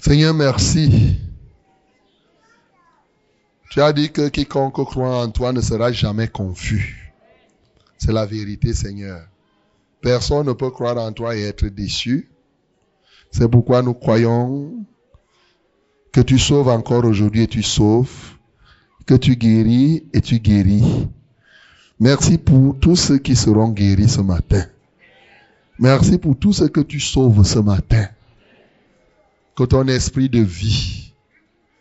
Seigneur, merci. Tu as dit que quiconque croit en toi ne sera jamais confus. C'est la vérité, Seigneur. Personne ne peut croire en toi et être déçu. C'est pourquoi nous croyons que tu sauves encore aujourd'hui et tu sauves, que tu guéris et tu guéris. Merci pour tous ceux qui seront guéris ce matin. Merci pour tout ce que tu sauves ce matin. Que ton esprit de vie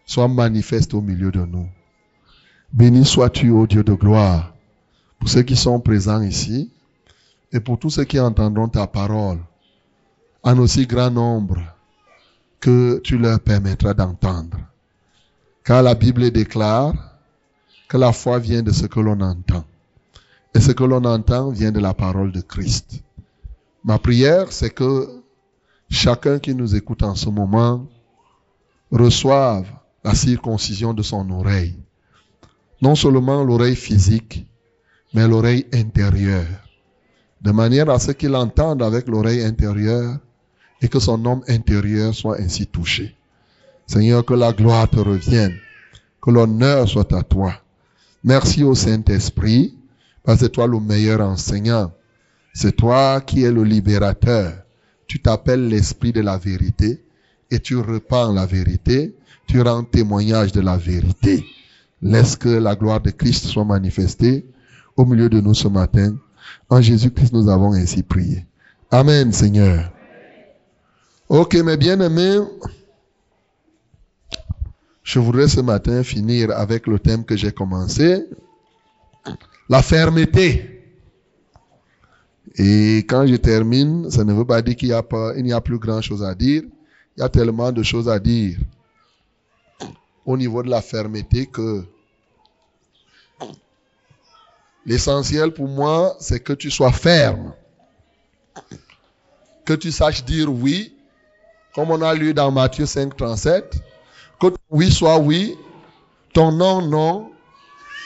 soit manifeste au milieu de nous. Béni sois-tu, ô Dieu de gloire, pour ceux qui sont présents ici et pour tous ceux qui entendront ta parole en aussi grand nombre que tu leur permettras d'entendre. Car la Bible déclare que la foi vient de ce que l'on entend. Et ce que l'on entend vient de la parole de Christ. Ma prière, c'est que chacun qui nous écoute en ce moment reçoive la circoncision de son oreille. Non seulement l'oreille physique, mais l'oreille intérieure. De manière à ce qu'il entende avec l'oreille intérieure et que son homme intérieur soit ainsi touché. Seigneur, que la gloire te revienne, que l'honneur soit à toi. Merci au Saint-Esprit, parce que c'est toi le meilleur enseignant. C'est toi qui es le libérateur. Tu t'appelles l'Esprit de la vérité et tu repens la vérité, tu rends témoignage de la vérité. Laisse que la gloire de Christ soit manifestée au milieu de nous ce matin. En Jésus-Christ, nous avons ainsi prié. Amen, Seigneur. Ok, mes bien-aimés, je voudrais ce matin finir avec le thème que j'ai commencé, la fermeté. Et quand je termine, ça ne veut pas dire qu'il n'y a, a plus grand chose à dire. Il y a tellement de choses à dire au niveau de la fermeté que l'essentiel pour moi, c'est que tu sois ferme. Que tu saches dire oui comme on a lu dans Matthieu 5, 37, que oui soit oui, ton non, non,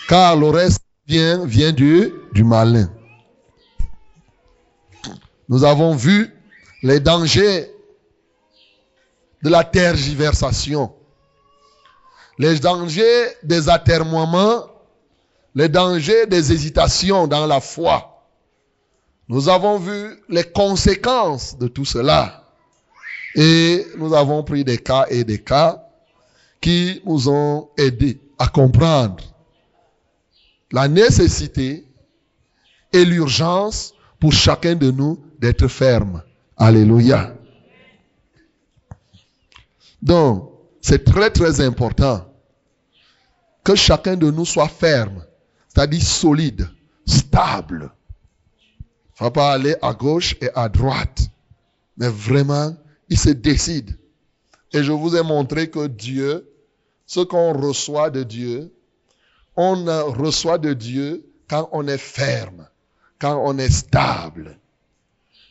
car le reste vient, vient du, du malin. Nous avons vu les dangers de la tergiversation, les dangers des atermoiements, les dangers des hésitations dans la foi. Nous avons vu les conséquences de tout cela. Et nous avons pris des cas et des cas qui nous ont aidés à comprendre la nécessité et l'urgence pour chacun de nous d'être ferme. Alléluia. Donc, c'est très très important que chacun de nous soit ferme, c'est-à-dire solide, stable. Il ne faut pas aller à gauche et à droite, mais vraiment il se décide. Et je vous ai montré que Dieu, ce qu'on reçoit de Dieu, on reçoit de Dieu quand on est ferme, quand on est stable.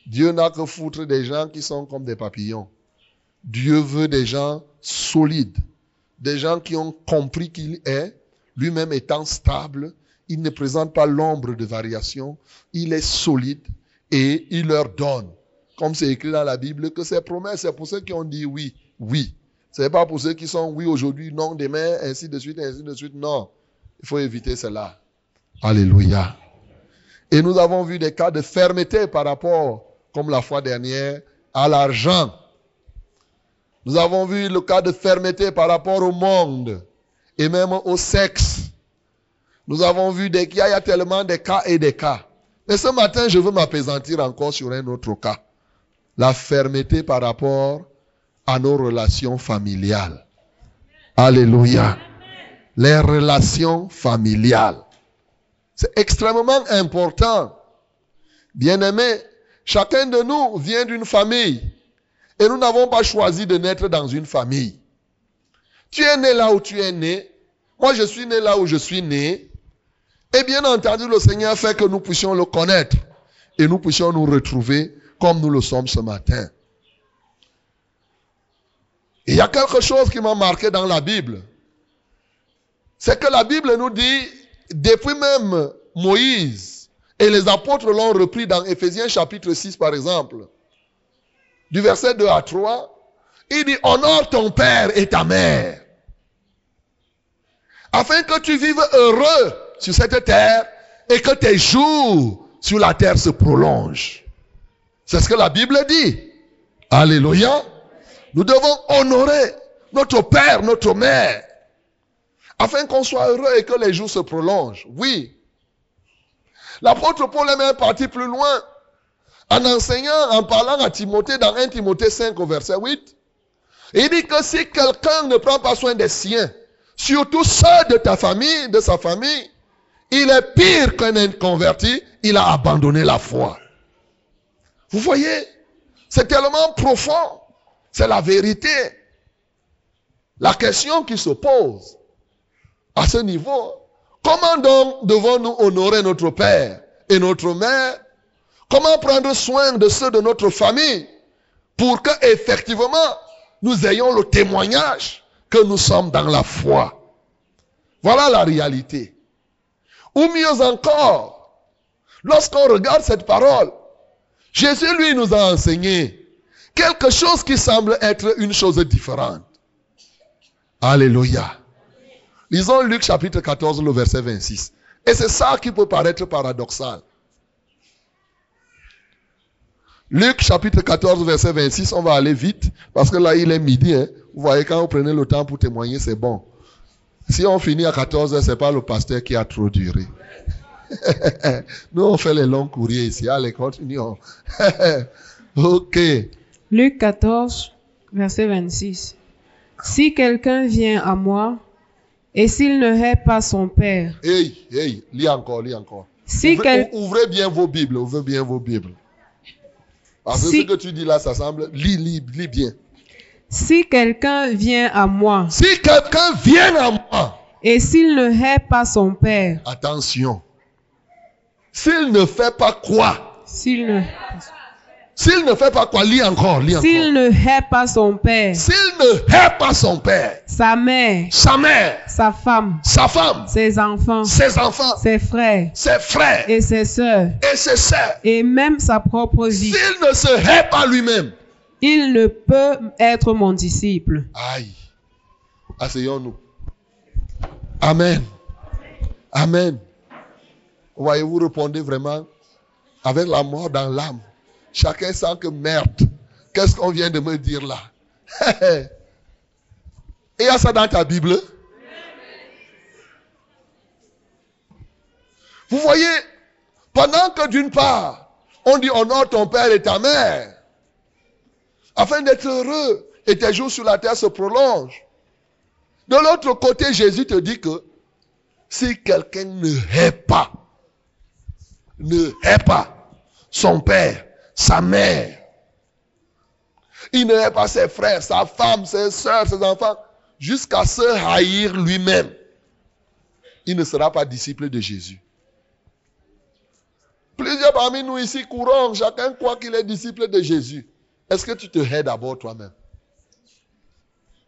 Dieu n'a que foutre des gens qui sont comme des papillons. Dieu veut des gens solides, des gens qui ont compris qu'il est, lui-même étant stable, il ne présente pas l'ombre de variation, il est solide et il leur donne comme c'est écrit dans la Bible, que ces promesses, c'est pour ceux qui ont dit oui, oui. Ce n'est pas pour ceux qui sont oui aujourd'hui, non demain, ainsi de suite, ainsi de suite. Non. Il faut éviter cela. Alléluia. Et nous avons vu des cas de fermeté par rapport, comme la fois dernière, à l'argent. Nous avons vu le cas de fermeté par rapport au monde et même au sexe. Nous avons vu qu'il y a tellement de cas et des cas. Mais ce matin, je veux m'apaisantir encore sur un autre cas la fermeté par rapport à nos relations familiales. Alléluia. Les relations familiales. C'est extrêmement important. Bien-aimé, chacun de nous vient d'une famille. Et nous n'avons pas choisi de naître dans une famille. Tu es né là où tu es né. Moi, je suis né là où je suis né. Et bien entendu, le Seigneur fait que nous puissions le connaître. Et nous puissions nous retrouver comme nous le sommes ce matin. il y a quelque chose qui m'a marqué dans la Bible. C'est que la Bible nous dit, depuis même Moïse, et les apôtres l'ont repris dans Ephésiens chapitre 6 par exemple, du verset 2 à 3, Il dit, honore ton père et ta mère. Afin que tu vives heureux sur cette terre et que tes jours sur la terre se prolongent. C'est ce que la Bible dit. Alléluia. Nous devons honorer notre père, notre mère, afin qu'on soit heureux et que les jours se prolongent. Oui. L'apôtre Paul est même parti plus loin en enseignant, en parlant à Timothée dans 1 Timothée 5 au verset 8. Il dit que si quelqu'un ne prend pas soin des siens, surtout ceux de ta famille, de sa famille, il est pire qu'un inconverti, il a abandonné la foi. Vous voyez, c'est tellement profond, c'est la vérité. La question qui se pose à ce niveau, comment donc devons-nous honorer notre Père et notre Mère? Comment prendre soin de ceux de notre famille pour que effectivement nous ayons le témoignage que nous sommes dans la foi? Voilà la réalité. Ou mieux encore, lorsqu'on regarde cette parole, Jésus lui nous a enseigné quelque chose qui semble être une chose différente. Alléluia. Lisons Luc chapitre 14, le verset 26. Et c'est ça qui peut paraître paradoxal. Luc chapitre 14, verset 26, on va aller vite, parce que là il est midi. Hein. Vous voyez, quand vous prenez le temps pour témoigner, c'est bon. Si on finit à 14 heures, c'est pas le pasteur qui a trop duré. Nous, on fait les longs courriers ici. Allez, continuons. ok. Luc 14, verset 26. Si quelqu'un vient à moi et s'il ne hait pas son père. Hey, hey, lis encore, lis encore. Si ouvrez, quel- ouvrez bien vos Bibles, ouvrez bien vos Bibles. Parce que Si- ce que tu dis là, ça semble. Lis, lis, lis bien. Si quelqu'un vient à moi Si quelqu'un vient à moi, et s'il ne hait pas son père, attention. S'il ne fait pas quoi? S'il ne, S'il ne fait pas quoi Lis encore, lis encore. s'il ne hait pas son père, S'il ne hait pas son père, sa mère, sa mère, sa femme, sa femme, ses enfants, ses enfants, ses frères. Ses frères. Et ses sœurs, et ses sœurs, et même sa propre vie, s'il ne se hait pas lui-même, il ne peut être mon disciple. aïe, asseyons-nous. Amen. Amen. Voyez, vous répondez vraiment avec la mort dans l'âme. Chacun sent que merde. Qu'est-ce qu'on vient de me dire là? Et il y a ça dans ta Bible? Vous voyez, pendant que d'une part, on dit honore ton père et ta mère, afin d'être heureux et tes jours sur la terre se prolongent. De l'autre côté, Jésus te dit que si quelqu'un ne hait pas, ne hait pas son père, sa mère, il ne hait pas ses frères, sa femme, ses soeurs, ses enfants, jusqu'à se haïr lui-même, il ne sera pas disciple de Jésus. Plusieurs parmi nous ici courons, chacun croit qu'il est disciple de Jésus. Est-ce que tu te hais d'abord toi-même?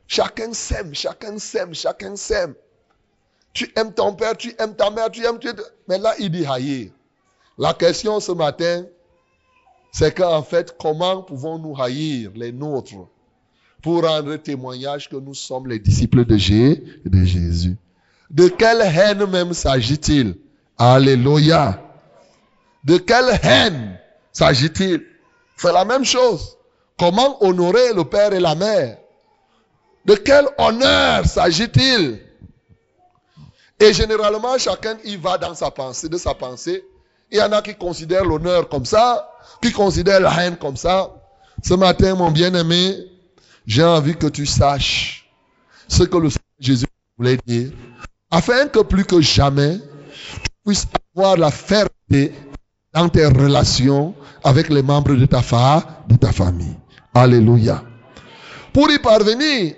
Chacun s'aime, chacun s'aime, chacun s'aime. Tu aimes ton père, tu aimes ta mère, tu aimes... Tu... Mais là, il dit haïr. La question ce matin, c'est qu'en fait, comment pouvons-nous haïr les nôtres pour rendre témoignage que nous sommes les disciples de, Jé- de Jésus? De quelle haine même s'agit-il? Alléluia. De quelle haine s'agit-il? C'est la même chose. Comment honorer le père et la mère? De quel honneur s'agit-il? Et généralement, chacun y va dans sa pensée, de sa pensée. Il y en a qui considèrent l'honneur comme ça, qui considèrent la haine comme ça. Ce matin, mon bien-aimé, j'ai envie que tu saches ce que le Seigneur Jésus voulait dire, afin que plus que jamais, tu puisses avoir la fermeté dans tes relations avec les membres de ta, fa- de ta famille. Alléluia. Pour y parvenir,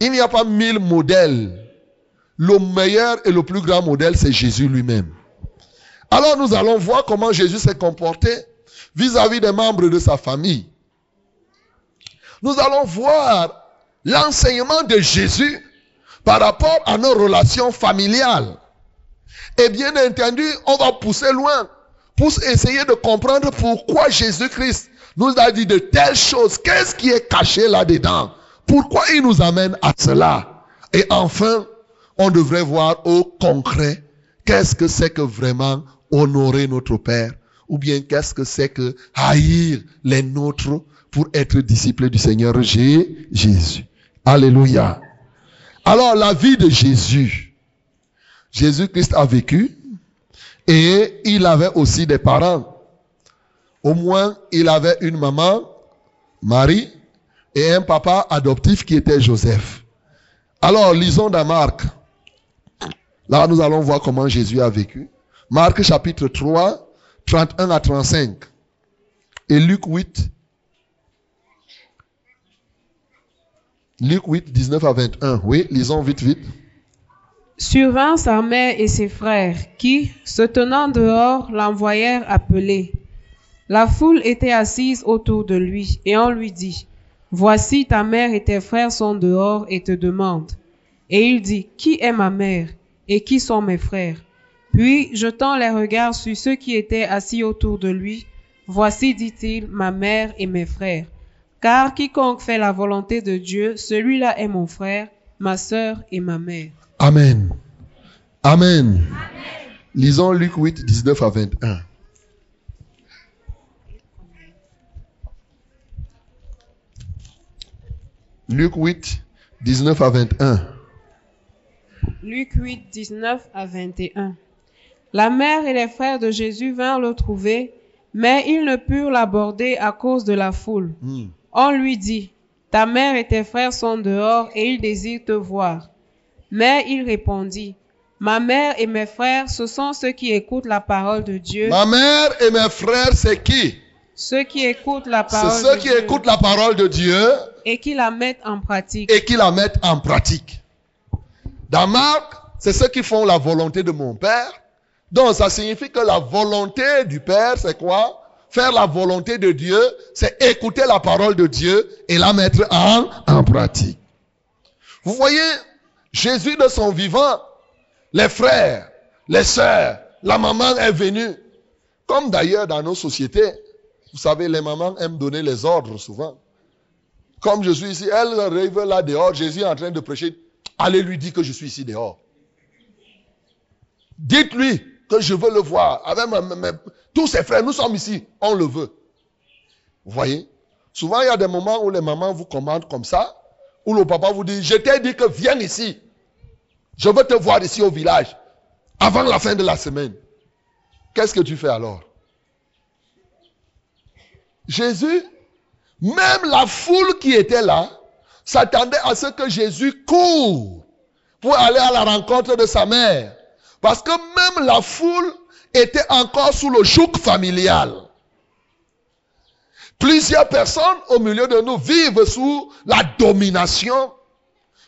il n'y a pas mille modèles. Le meilleur et le plus grand modèle, c'est Jésus lui-même. Alors nous allons voir comment Jésus s'est comporté vis-à-vis des membres de sa famille. Nous allons voir l'enseignement de Jésus par rapport à nos relations familiales. Et bien entendu, on va pousser loin pour essayer de comprendre pourquoi Jésus-Christ nous a dit de telles choses. Qu'est-ce qui est caché là-dedans? Pourquoi il nous amène à cela? Et enfin, on devrait voir au concret qu'est-ce que c'est que vraiment honorer notre Père? Ou bien qu'est-ce que c'est que haïr les nôtres pour être disciples du Seigneur Jésus. Alléluia. Alors la vie de Jésus, Jésus-Christ a vécu et il avait aussi des parents. Au moins, il avait une maman, Marie, et un papa adoptif qui était Joseph. Alors, lisons dans Marc. Là, nous allons voir comment Jésus a vécu. Marc chapitre 3, 31 à 35. Et Luc 8. Luc 8, 19 à 21. Oui, lisons vite, vite. Survint sa mère et ses frères, qui, se tenant dehors, l'envoyèrent appeler. La foule était assise autour de lui, et on lui dit, Voici ta mère et tes frères sont dehors et te demandent. Et il dit, Qui est ma mère et qui sont mes frères? Puis, jetant les regards sur ceux qui étaient assis autour de lui, Voici, dit-il, ma mère et mes frères. Car quiconque fait la volonté de Dieu, celui-là est mon frère, ma sœur et ma mère. Amen. Amen. Lisons Luc 8, 19 à 21. Luc 8, 19 à 21. Luc 8, 19 à 21. La mère et les frères de Jésus vinrent le trouver, mais ils ne purent l'aborder à cause de la foule. Hmm. On lui dit, Ta mère et tes frères sont dehors et ils désirent te voir. Mais il répondit, Ma mère et mes frères, ce sont ceux qui écoutent la parole de Dieu, Ma mère et mes frères, c'est qui? Ceux qui écoutent la C'est parole ceux de qui Dieu écoutent la parole de Dieu et qui la mettent en pratique. et qui la mettent en pratique. Dans Marc, c'est ceux qui font la volonté de mon Père. Donc, ça signifie que la volonté du Père, c'est quoi? Faire la volonté de Dieu, c'est écouter la parole de Dieu et la mettre en, pratique. Vous voyez, Jésus de son vivant, les frères, les sœurs, la maman est venue. Comme d'ailleurs dans nos sociétés, vous savez, les mamans aiment donner les ordres souvent. Comme je suis ici, elle arrive là dehors, Jésus est en train de prêcher. Allez lui dire que je suis ici dehors. Dites-lui que je veux le voir. Avec tous ses frères, nous sommes ici, on le veut. Vous voyez? Souvent, il y a des moments où les mamans vous commandent comme ça, où le papa vous dit, je t'ai dit que viens ici. Je veux te voir ici au village, avant la fin de la semaine. Qu'est-ce que tu fais alors? Jésus, même la foule qui était là, s'attendait à ce que Jésus court pour aller à la rencontre de sa mère. Parce que même la foule était encore sous le joug familial. Plusieurs personnes au milieu de nous vivent sous la domination,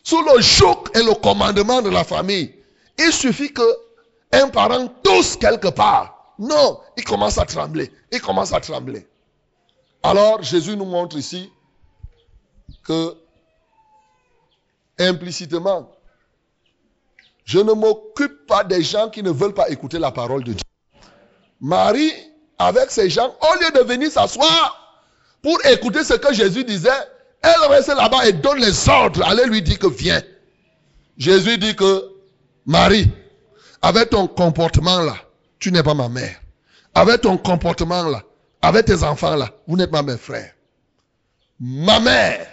sous le joug et le commandement de la famille. Il suffit que un parent tousse quelque part. Non, il commence à trembler. Il commence à trembler. Alors Jésus nous montre ici que implicitement, je ne m'occupe pas des gens qui ne veulent pas écouter la parole de Dieu. Marie, avec ces gens, au lieu de venir s'asseoir pour écouter ce que Jésus disait, elle reste là-bas et donne les ordres. Allez lui dire que viens. Jésus dit que Marie, avec ton comportement là, tu n'es pas ma mère. Avec ton comportement là, avec tes enfants là, vous n'êtes pas mes frères. Ma mère,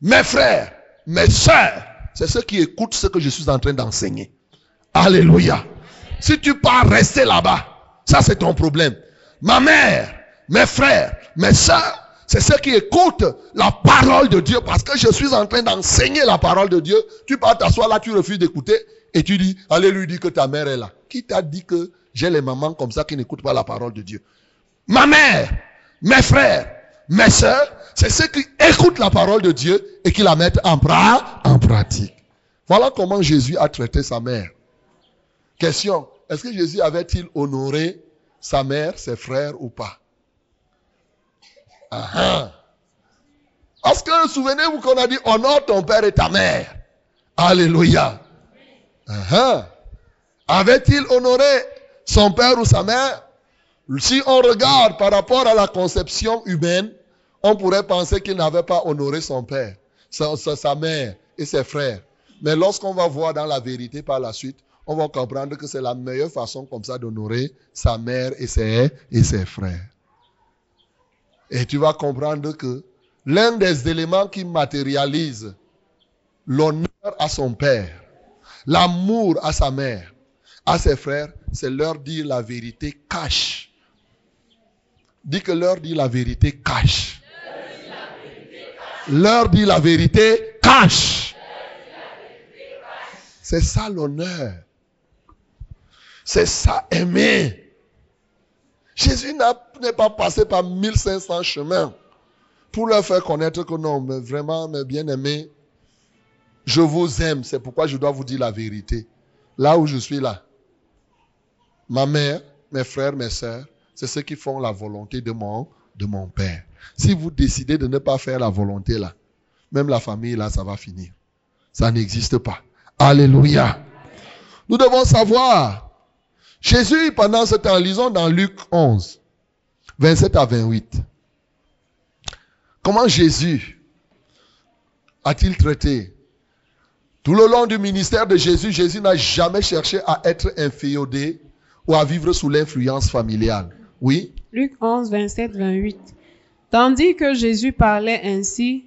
mes frères, mes soeurs, c'est ceux qui écoutent ce que je suis en train d'enseigner. Alléluia. Si tu pars rester là-bas, ça c'est ton problème. Ma mère, mes frères, mes soeurs, c'est ceux qui écoutent la parole de Dieu parce que je suis en train d'enseigner la parole de Dieu. Tu pars t'asseoir là, tu refuses d'écouter et tu dis, allez lui dire que ta mère est là. Qui t'a dit que j'ai les mamans comme ça qui n'écoutent pas la parole de Dieu? Ma mère, mes frères, mes soeurs, c'est ceux qui écoutent la parole de Dieu et qui la mettent en, en pratique. Voilà comment Jésus a traité sa mère. Question, est-ce que Jésus avait-il honoré sa mère, ses frères ou pas? Ah ah. Parce que souvenez-vous qu'on a dit honore ton père et ta mère. Alléluia. Ah ah. Avait-il honoré son père ou sa mère? Si on regarde par rapport à la conception humaine, on pourrait penser qu'il n'avait pas honoré son père, sa, mère et ses frères. Mais lorsqu'on va voir dans la vérité par la suite, on va comprendre que c'est la meilleure façon comme ça d'honorer sa mère et ses, et ses frères. Et tu vas comprendre que l'un des éléments qui matérialise l'honneur à son père, l'amour à sa mère, à ses frères, c'est leur dire la vérité cache. Dis que leur dire la vérité cache. Leur dire la vérité cache. C'est ça l'honneur. C'est ça aimer. Jésus n'est pas passé par 1500 chemins pour leur faire connaître que non, mais vraiment, mes bien-aimés, je vous aime. C'est pourquoi je dois vous dire la vérité. Là où je suis là, ma mère, mes frères, mes sœurs, c'est ceux qui font la volonté de mon, de mon Père. Si vous décidez de ne pas faire la volonté là, même la famille là, ça va finir. Ça n'existe pas. Alléluia. Nous devons savoir, Jésus, pendant ce temps, lisons dans Luc 11, 27 à 28. Comment Jésus a-t-il traité? Tout le long du ministère de Jésus, Jésus n'a jamais cherché à être inféodé ou à vivre sous l'influence familiale. Oui? Luc 11, 27, 28. Tandis que Jésus parlait ainsi,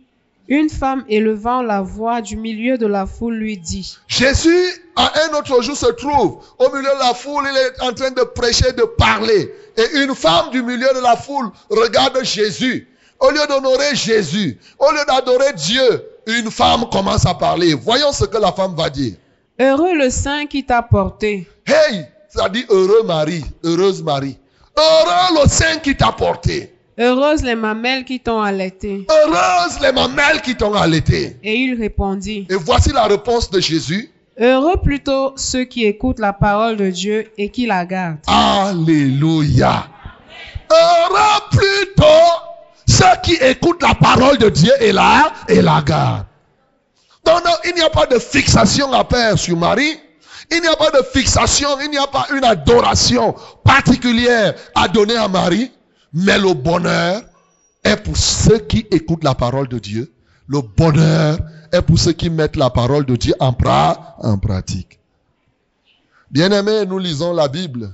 une femme élevant la voix du milieu de la foule lui dit, Jésus, à un autre jour, se trouve au milieu de la foule, il est en train de prêcher, de parler. Et une femme du milieu de la foule regarde Jésus. Au lieu d'honorer Jésus, au lieu d'adorer Dieu, une femme commence à parler. Voyons ce que la femme va dire. Heureux le sein qui t'a porté, Hey, ça dit heureux Marie, heureuse Marie. Heureux le sein qui t'a porté. Heureuses les mamelles qui t'ont allaité. Heureuse les mamelles qui t'ont allaité. Et il répondit, Et voici la réponse de Jésus. Heureux plutôt ceux qui écoutent la parole de Dieu et qui la gardent. Alléluia. Heureux plutôt ceux qui écoutent la parole de Dieu et la, et la gardent. Donc, non, il n'y a pas de fixation à faire sur Marie. Il n'y a pas de fixation, il n'y a pas une adoration particulière à donner à Marie. Mais le bonheur est pour ceux qui écoutent la parole de Dieu. Le bonheur est pour ceux qui mettent la parole de Dieu en, pra- en pratique. Bien-aimés, nous lisons la Bible.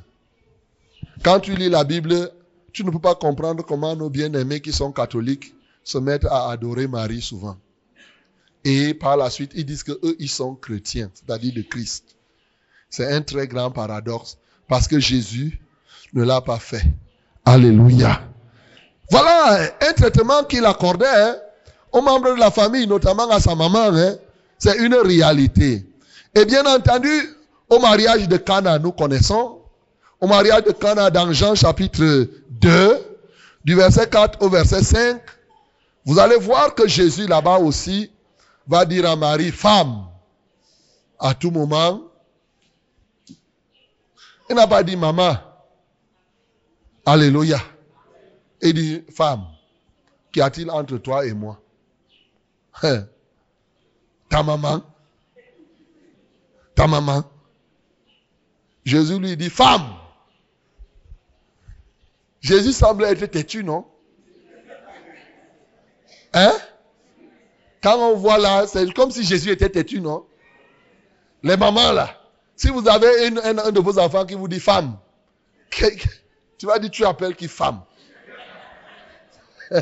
Quand tu lis la Bible, tu ne peux pas comprendre comment nos bien-aimés qui sont catholiques se mettent à adorer Marie souvent. Et par la suite, ils disent que eux, ils sont chrétiens, c'est-à-dire de Christ. C'est un très grand paradoxe parce que Jésus ne l'a pas fait. Alléluia. Voilà un traitement qu'il accordait hein, aux membres de la famille, notamment à sa maman. hein. C'est une réalité. Et bien entendu, au mariage de Cana, nous connaissons. Au mariage de Cana dans Jean chapitre 2, du verset 4 au verset 5, vous allez voir que Jésus là-bas aussi va dire à Marie, femme, à tout moment. Il n'a pas dit maman. Alléluia. Il dit, femme, qu'y a-t-il entre toi et moi? Hein? Ta maman? Ta maman? Jésus lui dit, femme. Jésus semble être têtu, non? Hein? Quand on voit là, c'est comme si Jésus était têtu, non? Les mamans là, si vous avez un, de vos enfants qui vous dit femme, tu vas dire tu appelles qui femme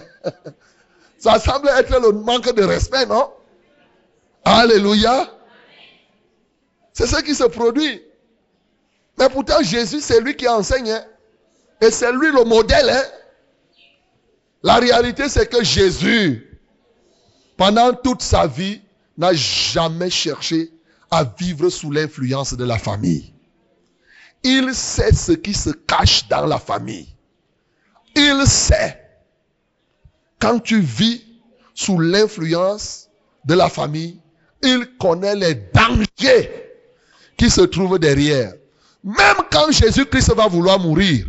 Ça semble être le manque de respect, non? Alléluia. C'est ce qui se produit. Mais pourtant, Jésus, c'est lui qui enseigne. hein. Et c'est lui le modèle. hein. La réalité, c'est que Jésus, pendant toute sa vie, n'a jamais cherché à vivre sous l'influence de la famille. Il sait ce qui se cache dans la famille. Il sait. Quand tu vis sous l'influence de la famille, il connaît les dangers qui se trouvent derrière. Même quand Jésus-Christ va vouloir mourir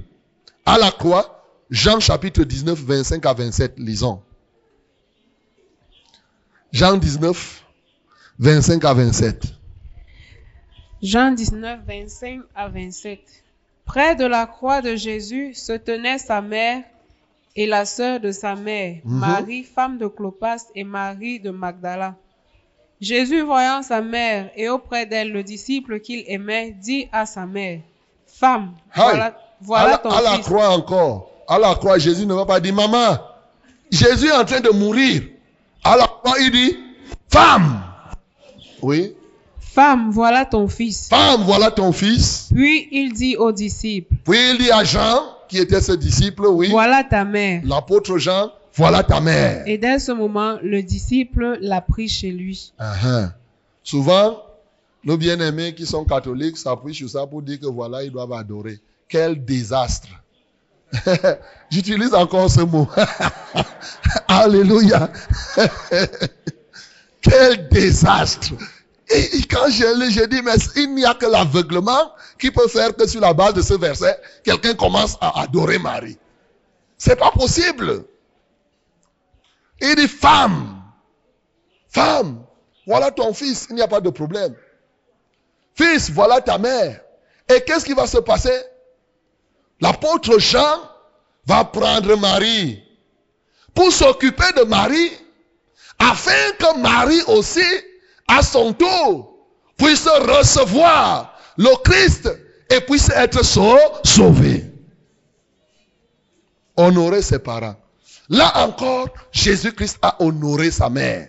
à la croix, Jean chapitre 19, 25 à 27, lisons. Jean 19, 25 à 27. Jean 19, 25 à 27. Près de la croix de Jésus se tenaient sa mère et la sœur de sa mère, Mhm. Marie, femme de Clopas, et Marie de Magdala. Jésus, voyant sa mère et auprès d'elle le disciple qu'il aimait, dit à sa mère, Femme, Hi. voilà, voilà à, ton la, à la croix encore. À la croix, Jésus ne va pas dire, maman, Jésus est en train de mourir. À la croix, il dit, femme. Oui. Femme, voilà ton fils. Femme, voilà ton fils. Puis il dit aux disciples, Puis il dit à Jean, qui était ce disciple, oui. Voilà ta mère. L'apôtre Jean, voilà ta mère. Et dès ce moment, le disciple l'a pris chez lui. Uh-huh. Souvent, nos bien-aimés qui sont catholiques s'appuient sur ça pour dire que voilà, ils doivent adorer. Quel désastre. J'utilise encore ce mot. Alléluia. Quel désastre. Et, quand je lis, je dis, mais il n'y a que l'aveuglement qui peut faire que sur la base de ce verset, quelqu'un commence à adorer Marie. C'est pas possible. Il dit, femme, femme, voilà ton fils, il n'y a pas de problème. Fils, voilà ta mère. Et qu'est-ce qui va se passer? L'apôtre Jean va prendre Marie pour s'occuper de Marie, afin que Marie aussi, à son tour, puisse recevoir le Christ et puisse être sau- sauvé. Honorer ses parents. Là encore, Jésus-Christ a honoré sa mère.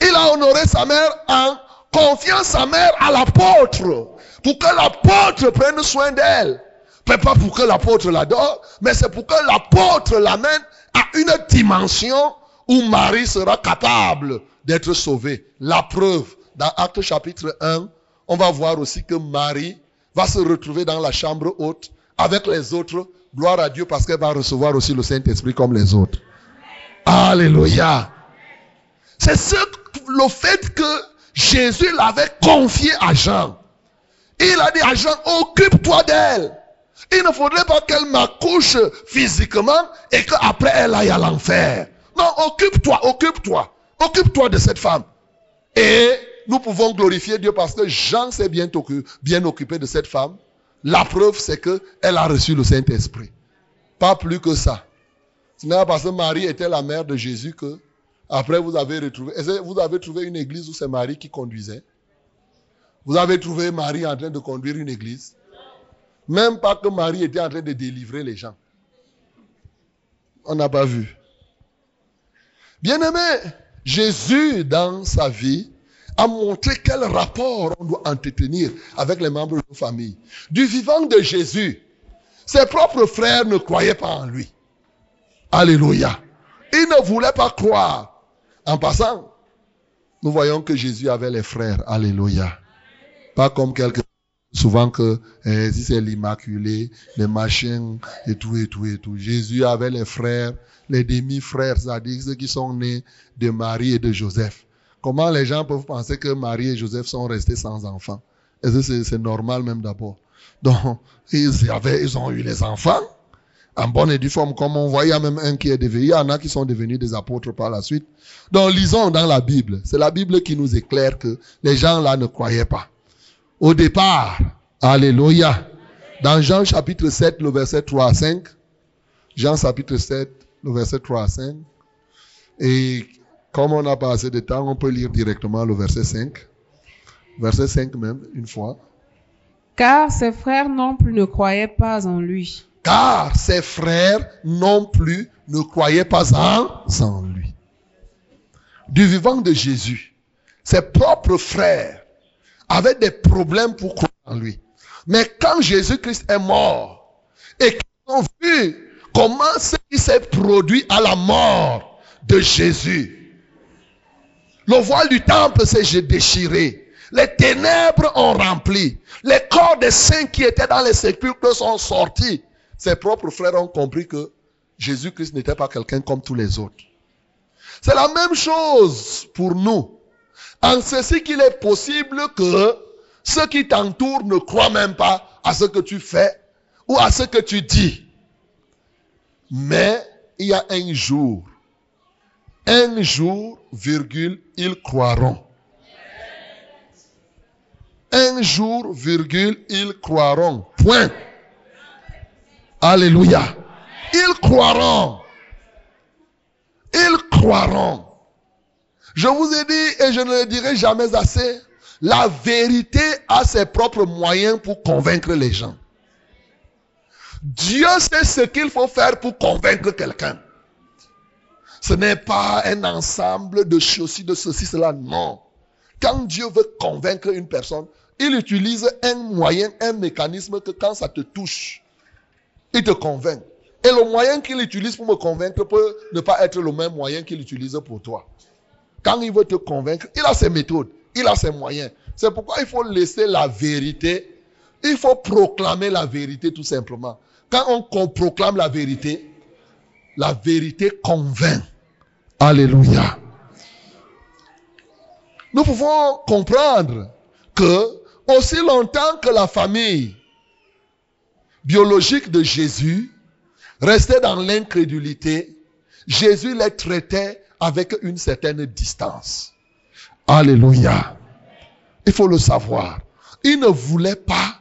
Il a honoré sa mère en confiant sa mère à l'apôtre. Pour que l'apôtre prenne soin d'elle. Pas pour que l'apôtre l'adore, mais c'est pour que l'apôtre l'amène à une dimension où Marie sera capable d'être sauvée. La preuve, dans Acte chapitre 1, on va voir aussi que Marie va se retrouver dans la chambre haute avec les autres. Gloire à Dieu parce qu'elle va recevoir aussi le Saint-Esprit comme les autres. Alléluia. C'est ce, le fait que Jésus l'avait confié à Jean. Il a dit à Jean, occupe-toi d'elle. Il ne faudrait pas qu'elle m'accouche physiquement et qu'après elle aille à l'enfer. Non, occupe-toi, occupe-toi. Occupe-toi de cette femme. Et nous pouvons glorifier Dieu parce que Jean s'est bien, occu- bien occupé de cette femme. La preuve, c'est que elle a reçu le Saint-Esprit. Pas plus que ça. Ce n'est pas parce que Marie était la mère de Jésus que après vous avez retrouvé. Vous avez trouvé une église où c'est Marie qui conduisait? Vous avez trouvé Marie en train de conduire une église? Même pas que Marie était en train de délivrer les gens. On n'a pas vu. Bien-aimé, Jésus, dans sa vie, a montré quel rapport on doit entretenir avec les membres de nos familles. Du vivant de Jésus, ses propres frères ne croyaient pas en lui. Alléluia. Ils ne voulaient pas croire. En passant, nous voyons que Jésus avait les frères. Alléluia. Pas comme quelques souvent que eh, c'est l'immaculé, les machins et tout et tout et tout. Jésus avait les frères, les demi-frères, c'est-à-dire ceux qui sont nés de Marie et de Joseph. Comment les gens peuvent penser que Marie et Joseph sont restés sans enfants? Est-ce c'est normal même d'abord? Donc, ils, avaient, ils ont eu les enfants en bonne et due forme, comme on voit, il y a même un qui est devenu, il y en a qui sont devenus des apôtres par la suite. Donc, lisons dans la Bible. C'est la Bible qui nous éclaire que les gens là ne croyaient pas. Au départ, Alléluia. Dans Jean chapitre 7, le verset 3 à 5, Jean chapitre 7, le verset 3 à 5, et comme on n'a pas assez de temps, on peut lire directement le verset 5. Verset 5 même, une fois. Car ses frères non plus ne croyaient pas en lui. Car ses frères non plus ne croyaient pas en, en lui. Du vivant de Jésus, ses propres frères avaient des problèmes pour croire en lui. Mais quand Jésus-Christ est mort et qu'ils ont vu comment ce qui s'est produit à la mort de Jésus, le voile du temple s'est déchiré. Les ténèbres ont rempli. Les corps des saints qui étaient dans les sépulcres sont sortis. Ses propres frères ont compris que Jésus-Christ n'était pas quelqu'un comme tous les autres. C'est la même chose pour nous. En ceci qu'il est possible que ceux qui t'entourent ne croient même pas à ce que tu fais ou à ce que tu dis. Mais il y a un jour, un jour, virgule, ils croiront. Un jour, virgule, ils croiront. Point. Alléluia. Ils croiront. Ils croiront. Je vous ai dit, et je ne le dirai jamais assez, la vérité a ses propres moyens pour convaincre les gens. Dieu sait ce qu'il faut faire pour convaincre quelqu'un. Ce n'est pas un ensemble de ceci, de ceci, cela. Non. Quand Dieu veut convaincre une personne, il utilise un moyen, un mécanisme que quand ça te touche, il te convainc. Et le moyen qu'il utilise pour me convaincre peut ne pas être le même moyen qu'il utilise pour toi. Quand il veut te convaincre, il a ses méthodes, il a ses moyens. C'est pourquoi il faut laisser la vérité. Il faut proclamer la vérité tout simplement. Quand on proclame la vérité, la vérité convainc. Alléluia. Nous pouvons comprendre que aussi longtemps que la famille biologique de Jésus restait dans l'incrédulité, Jésus les traitait avec une certaine distance. Alléluia. Il faut le savoir. Il ne voulait pas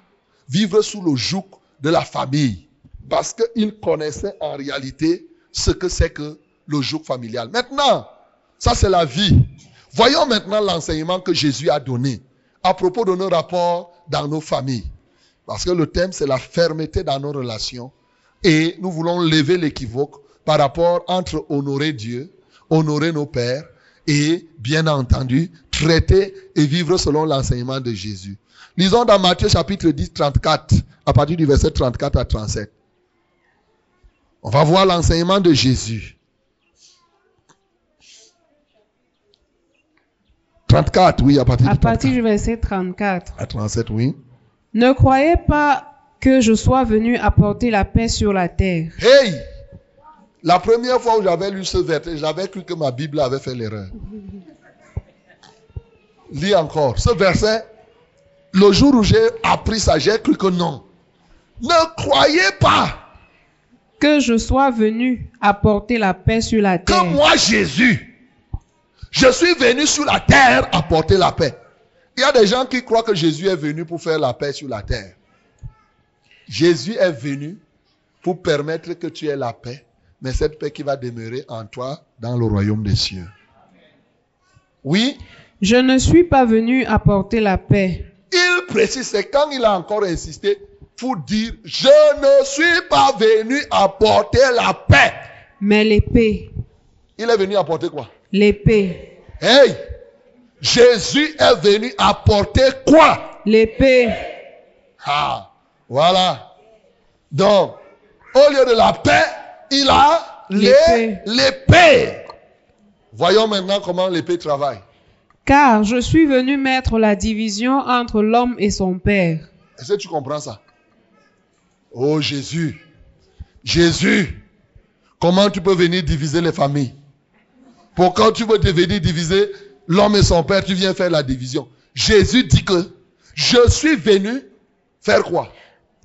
vivre sous le joug de la famille parce qu'il connaissait en réalité ce que c'est que le joug familial. Maintenant, ça c'est la vie. Voyons maintenant l'enseignement que Jésus a donné à propos de nos rapports dans nos familles. Parce que le thème, c'est la fermeté dans nos relations. Et nous voulons lever l'équivoque par rapport entre honorer Dieu, honorer nos pères et, bien entendu, traiter et vivre selon l'enseignement de Jésus. Lisons dans Matthieu chapitre 10, 34, à partir du verset 34 à 37. On va voir l'enseignement de Jésus. 34, oui, à partir, à partir du verset 34. À 37, oui. Ne croyez pas que je sois venu apporter la paix sur la terre. Hey! La première fois où j'avais lu ce verset, j'avais cru que ma Bible avait fait l'erreur. Lis encore. Ce verset, le jour où j'ai appris ça, j'ai cru que non. Ne croyez pas que je sois venu apporter la paix sur la terre. Que moi, Jésus, je suis venu sur la terre apporter la paix. Il y a des gens qui croient que Jésus est venu pour faire la paix sur la terre. Jésus est venu pour permettre que tu aies la paix, mais cette paix qui va demeurer en toi dans le royaume des cieux. Oui? Je ne suis pas venu apporter la paix. Il précise, c'est quand il a encore insisté, pour dire, je ne suis pas venu apporter la paix. Mais l'épée. Il est venu apporter quoi? L'épée. Hey, Jésus est venu apporter quoi? L'épée. Ah, voilà. Donc, au lieu de la paix, il a l'épée. Voyons maintenant comment l'épée travaille. Car je suis venu mettre la division entre l'homme et son père. Est-ce que tu comprends ça? Oh Jésus, Jésus, comment tu peux venir diviser les familles? Pourquoi tu veux venir diviser l'homme et son père Tu viens faire la division. Jésus dit que je suis venu faire quoi?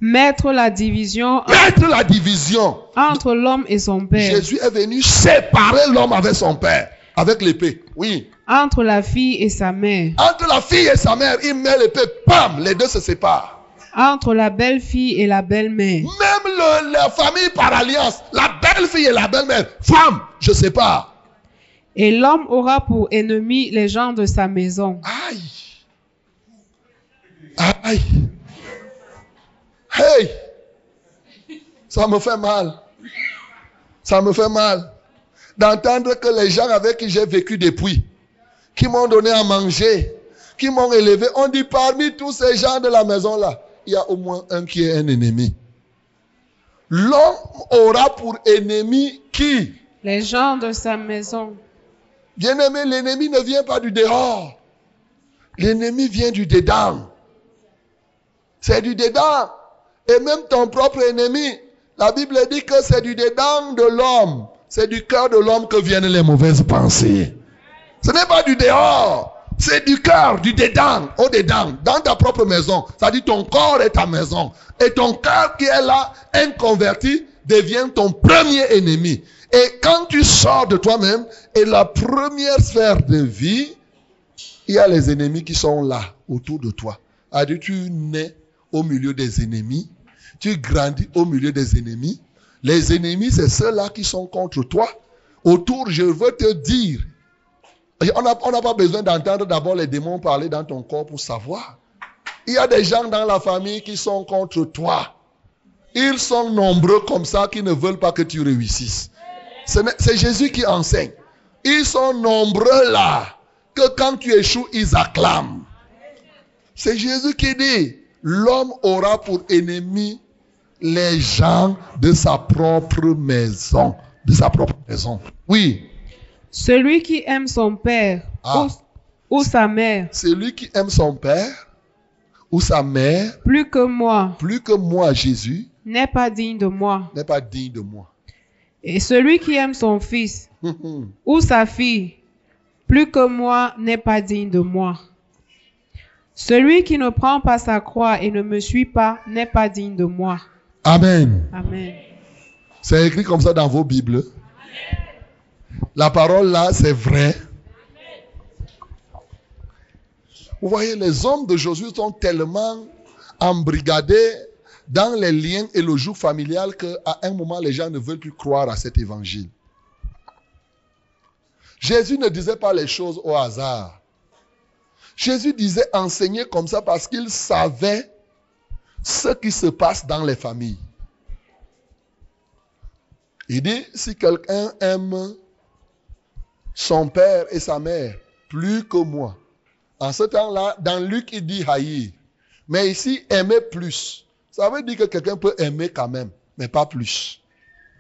Mettre la division. Mettre la division. Entre l'homme et son père. Jésus est venu séparer l'homme avec son père. Avec l'épée. Oui. Entre la fille et sa mère. Entre la fille et sa mère, il met l'épée. Pam Les deux se séparent entre la belle-fille et la belle-mère. Même la famille par alliance, la belle-fille et la belle-mère, femme, je sais pas. Et l'homme aura pour ennemi les gens de sa maison. Aïe. Aïe. Hey. Ça me fait mal. Ça me fait mal d'entendre que les gens avec qui j'ai vécu depuis, qui m'ont donné à manger, qui m'ont élevé, on dit parmi tous ces gens de la maison là, il y a au moins un qui est un ennemi. L'homme aura pour ennemi qui? Les gens de sa maison. Bien-aimé, l'ennemi ne vient pas du dehors. L'ennemi vient du dedans. C'est du dedans. Et même ton propre ennemi, la Bible dit que c'est du dedans de l'homme. C'est du cœur de l'homme que viennent les mauvaises pensées. Ce n'est pas du dehors. C'est du cœur, du dedans, au dedans, dans ta propre maison. Ça dit ton corps est ta maison. Et ton cœur qui est là, inconverti, devient ton premier ennemi. Et quand tu sors de toi-même, et la première sphère de vie, il y a les ennemis qui sont là, autour de toi. A tu nais au milieu des ennemis. Tu grandis au milieu des ennemis. Les ennemis, c'est ceux-là qui sont contre toi. Autour, je veux te dire, on n'a pas besoin d'entendre d'abord les démons parler dans ton corps pour savoir. Il y a des gens dans la famille qui sont contre toi. Ils sont nombreux comme ça qui ne veulent pas que tu réussisses. C'est Jésus qui enseigne. Ils sont nombreux là que quand tu échoues, ils acclament. C'est Jésus qui dit, l'homme aura pour ennemi les gens de sa propre maison. De sa propre maison. Oui, Celui qui aime son père Ah. ou, ou sa mère celui qui aime son père ou sa mère plus que moi plus que moi, Jésus, n'est pas digne de moi. n'est pas digne de moi. Et celui qui aime son fils ou sa fille plus que moi n'est pas digne de moi. Celui qui ne prend pas sa croix et ne me suit pas n'est pas digne de moi. Amen. Amen. C'est écrit comme ça dans vos Bibles. La parole là, c'est vrai. Vous voyez, les hommes d'aujourd'hui sont tellement embrigadés dans les liens et le joug familial qu'à un moment, les gens ne veulent plus croire à cet évangile. Jésus ne disait pas les choses au hasard. Jésus disait enseigner comme ça parce qu'il savait ce qui se passe dans les familles. Il dit, si quelqu'un aime son père et sa mère plus que moi, en ce temps-là, dans Luc, il dit haïr. Mais ici, aimer plus. Ça veut dire que quelqu'un peut aimer quand même, mais pas plus.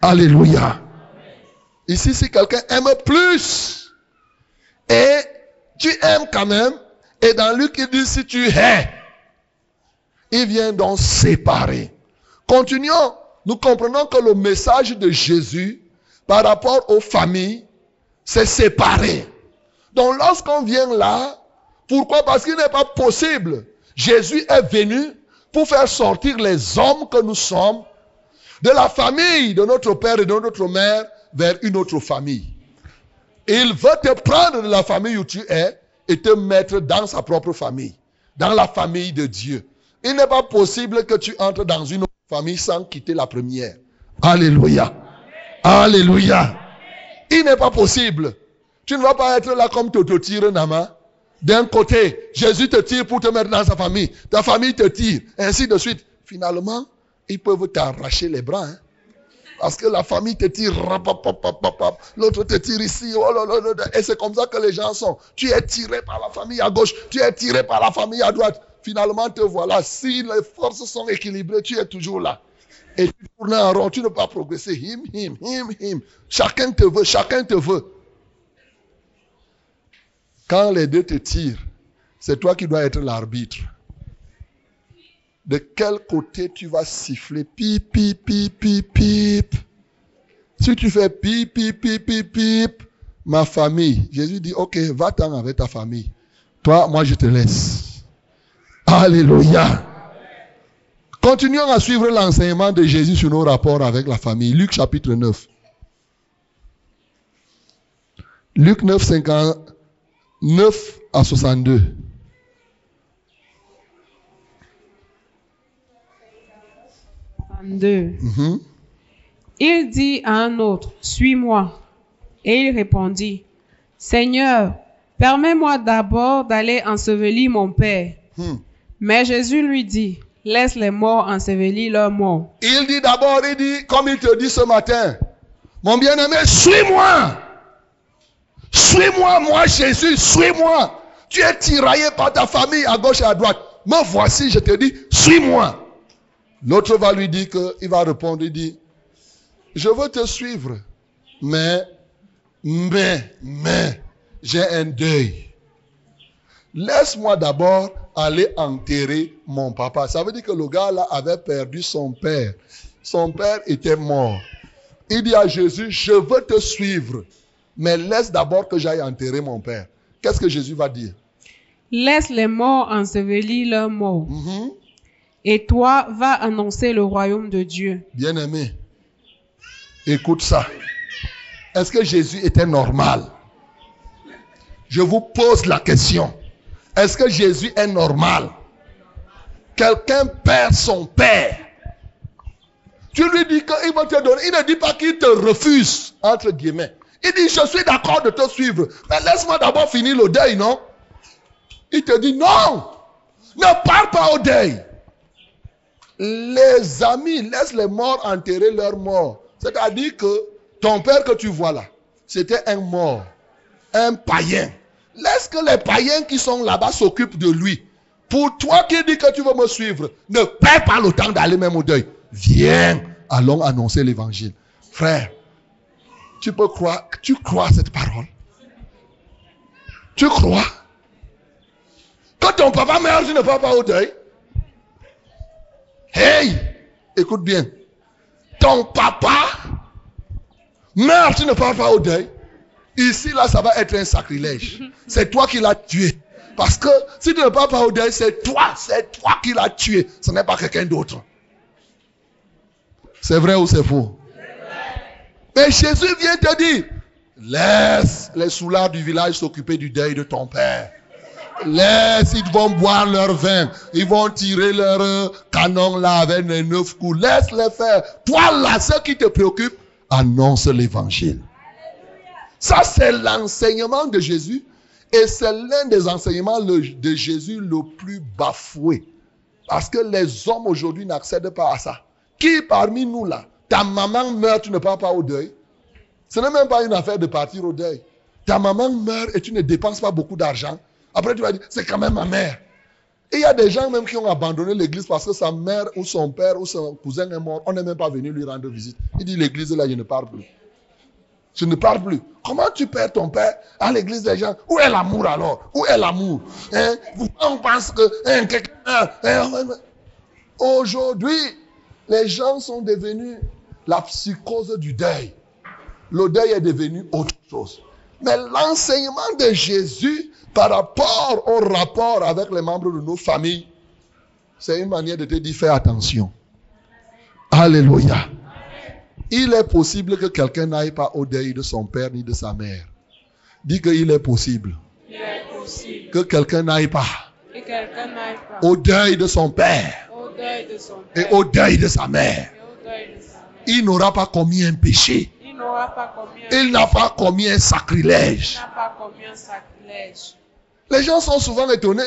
Alléluia. Ici, si quelqu'un aime plus, et tu aimes quand même, et dans Luc, il dit si tu hais, il vient donc séparer. Continuons. Nous comprenons que le message de Jésus par rapport aux familles, c'est séparer. Donc lorsqu'on vient là, pourquoi? Parce qu'il n'est pas possible. Jésus est venu pour faire sortir les hommes que nous sommes de la famille de notre père et de notre mère vers une autre famille. Il veut te prendre de la famille où tu es et te mettre dans sa propre famille, dans la famille de Dieu. Il n'est pas possible que tu entres dans une autre famille sans quitter la première. Alléluia. Alléluia. Il n'est pas possible. Tu ne vas pas être là comme Toto tire Nama. D'un côté, Jésus te tire pour te mettre dans sa famille. Ta famille te tire. Ainsi de suite. Finalement, ils peuvent t'arracher les bras. hein. Parce que la famille te tire, l'autre te tire ici, oh et c'est comme ça que les gens sont. Tu es tiré par la famille à gauche, tu es tiré par la famille à droite. Finalement, te voilà. Si les forces sont équilibrées, tu es toujours là. Et tu tournes en rond, tu ne peux pas progresser. Him, him, him, him. Chacun te veut, chacun te veut. Quand les deux te tirent, c'est toi qui dois être l'arbitre. De quel côté tu vas siffler? Pip, pip, pip, pip, pip. Si tu fais pip, pip, pip, pip, pip, ma famille, Jésus dit, ok, va-t'en avec ta famille. Toi, moi, je te laisse. Alléluia. Continuons à suivre l'enseignement de Jésus sur nos rapports avec la famille. Luc chapitre 9. Luc 9, 59 à 62. Deux. Mhm. Il dit à un autre, Suis-moi. Et il répondit, Seigneur, permets-moi d'abord d'aller ensevelir mon Père. Hmm. Mais Jésus lui dit, Laisse les morts ensevelir leurs morts. Il dit d'abord, il dit, comme il te dit ce matin, mon bien-aimé, suis-moi. Suis-moi, moi Jésus, suis-moi. Tu es tiraillé par ta famille à gauche et à droite. Me voici, je te dis, suis-moi. L'autre va lui dire que, il va répondre, il dit, je veux te suivre, mais, mais, mais, j'ai un deuil. Laisse-moi d'abord aller enterrer mon papa. Ça veut dire que le gars là avait perdu son père. Son père était mort. Il dit à Jésus, je veux te suivre, mais laisse d'abord que j'aille enterrer mon père. Qu'est-ce que Jésus va dire? Laisse les morts ensevelir leurs morts. Mhm. Et toi, va annoncer le royaume de Dieu. Bien-aimé, écoute ça. Est-ce que Jésus était normal? Je vous pose la question. Est-ce que Jésus est normal? Quelqu'un perd son père Tu lui dis qu'il va te donner. Il ne dit pas qu'il te refuse, entre guillemets. Il dit, je suis d'accord de te suivre. Mais laisse-moi d'abord finir le deuil, non? Il te dit, non, ne pars pas au deuil. Les amis, laisse les morts enterrer leurs morts. C'est-à-dire que ton père que tu vois là, c'était un mort, un païen. Laisse que les païens qui sont là-bas s'occupent de lui. Pour toi qui dis que tu veux me suivre, ne perds pas le temps d'aller même au deuil. Viens, allons annoncer l'évangile. Frère, tu peux croire, tu crois cette parole. Tu crois? Quand ton papa meurt, tu ne pars pas au deuil. Hey, écoute bien. Ton papa meurt, tu ne pars pas au deuil. Ici, là, ça va être un sacrilège. C'est toi qui l'as tué. Parce que si tu ne pars pas au deuil, c'est toi, c'est toi qui l'as tué. Ce n'est pas quelqu'un d'autre. C'est vrai ou c'est faux? Mais Jésus vient te dire, laisse les soulards du village s'occuper du deuil de ton père. Laisse, ils vont boire leur vin. Ils vont tirer leur canon là avec les neuf coups. Laisse-les faire. Toi là, ce qui te préoccupe, annonce l'évangile. Ça, c'est l'enseignement de Jésus. Et c'est l'un des enseignements de Jésus le plus bafoué. Parce que les hommes aujourd'hui n'accèdent pas à ça. Qui parmi nous là, ta maman meurt, tu ne pars pas au deuil Ce n'est même pas une affaire de partir au deuil. Ta maman meurt et tu ne dépenses pas beaucoup d'argent. Après, tu vas dire, c'est quand même ma mère. Et il y a des gens même qui ont abandonné l'église parce que sa mère ou son père ou son cousin est mort. On n'est même pas venu lui rendre visite. Il dit, l'église là, je ne parle plus. Je ne parle plus. Comment tu perds ton père à l'église des gens? Où est l'amour alors? Où est l'amour? Hein? On pense que hein. Hein, Aujourd'hui, les gens sont devenus la psychose du deuil. Le deuil est devenu autre chose. Mais l'enseignement de Jésus par rapport au rapport avec les membres de nos familles, c'est une manière de te dire fais attention. Alléluia. Il est possible que quelqu'un n'aille pas au deuil de son père ni de sa mère. Dis qu'il est possible. Il est possible. Que quelqu'un n'aille pas au deuil de son père au deuil de son et au deuil de sa mère. de sa. Il n'aura pas commis un péché. Il pas n'a pas commis un sacrilège. Les gens sont souvent étonnés.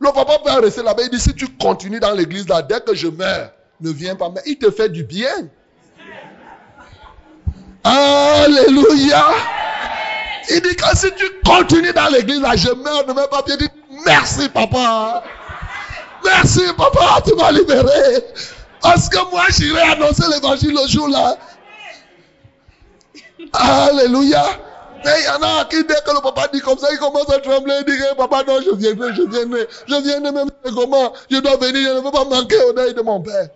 Le papa peut rester là-bas. Il dit, si tu continues dans l'église là, dès que je meurs, ne viens pas. Mais il te fait du bien. Alléluia. Il dit que si tu continues dans l'église là, je meurs, pas bien. Il dit, merci papa. Merci papa, tu m'as libéré. Parce que moi, j'irai annoncer l'évangile le jour là. Alléluia. Mais il y en a qui, dès que le papa dit comme ça, il commence à trembler. Il dit, Eh, papa, non, je viendrai, je viendrai. Je viendrai même comment? Je dois venir, je ne peux pas manquer au deuil de mon père.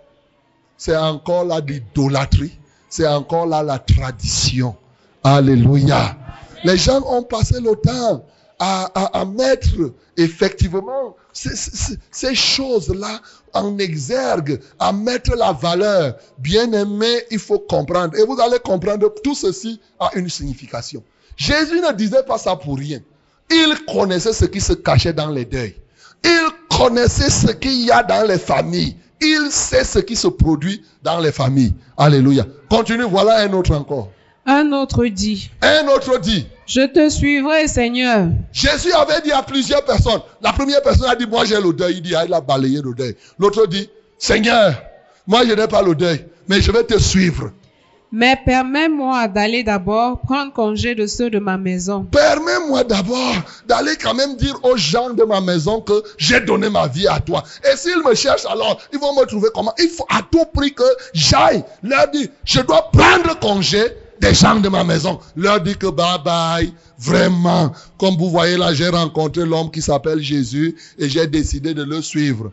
C'est encore là l'idolâtrie. C'est encore là la tradition. Alléluia. Les gens ont passé le temps à, mettre effectivement ces choses-là en exergue, à mettre la valeur. Bien aimé, il faut comprendre. Et vous allez comprendre, tout ceci a une signification. Jésus ne disait pas ça pour rien. Il connaissait ce qui se cachait dans les deuils. Il connaissait ce qu'il y a dans les familles. Il sait ce qui se produit dans les familles. Alléluia. Continue, voilà un autre encore. Un autre dit, Un autre dit, Je te suivrai, Seigneur. Jésus avait dit à plusieurs personnes. La première personne a dit, moi j'ai le deuil. Il dit, ah, il a balayé le deuil. L'autre dit, Seigneur, moi je n'ai pas le deuil, mais je vais te suivre. Mais permets-moi d'aller d'abord prendre congé de ceux de ma maison. Permets-moi d'abord d'aller quand même dire aux gens de ma maison que j'ai donné ma vie à toi. Et s'ils me cherchent alors, ils vont me trouver comment? Il faut à tout prix que j'aille leur dire, je dois prendre congé des gens de ma maison. Leur dire que bye bye, vraiment. Comme vous voyez là, j'ai rencontré l'homme qui s'appelle Jésus et j'ai décidé de le suivre.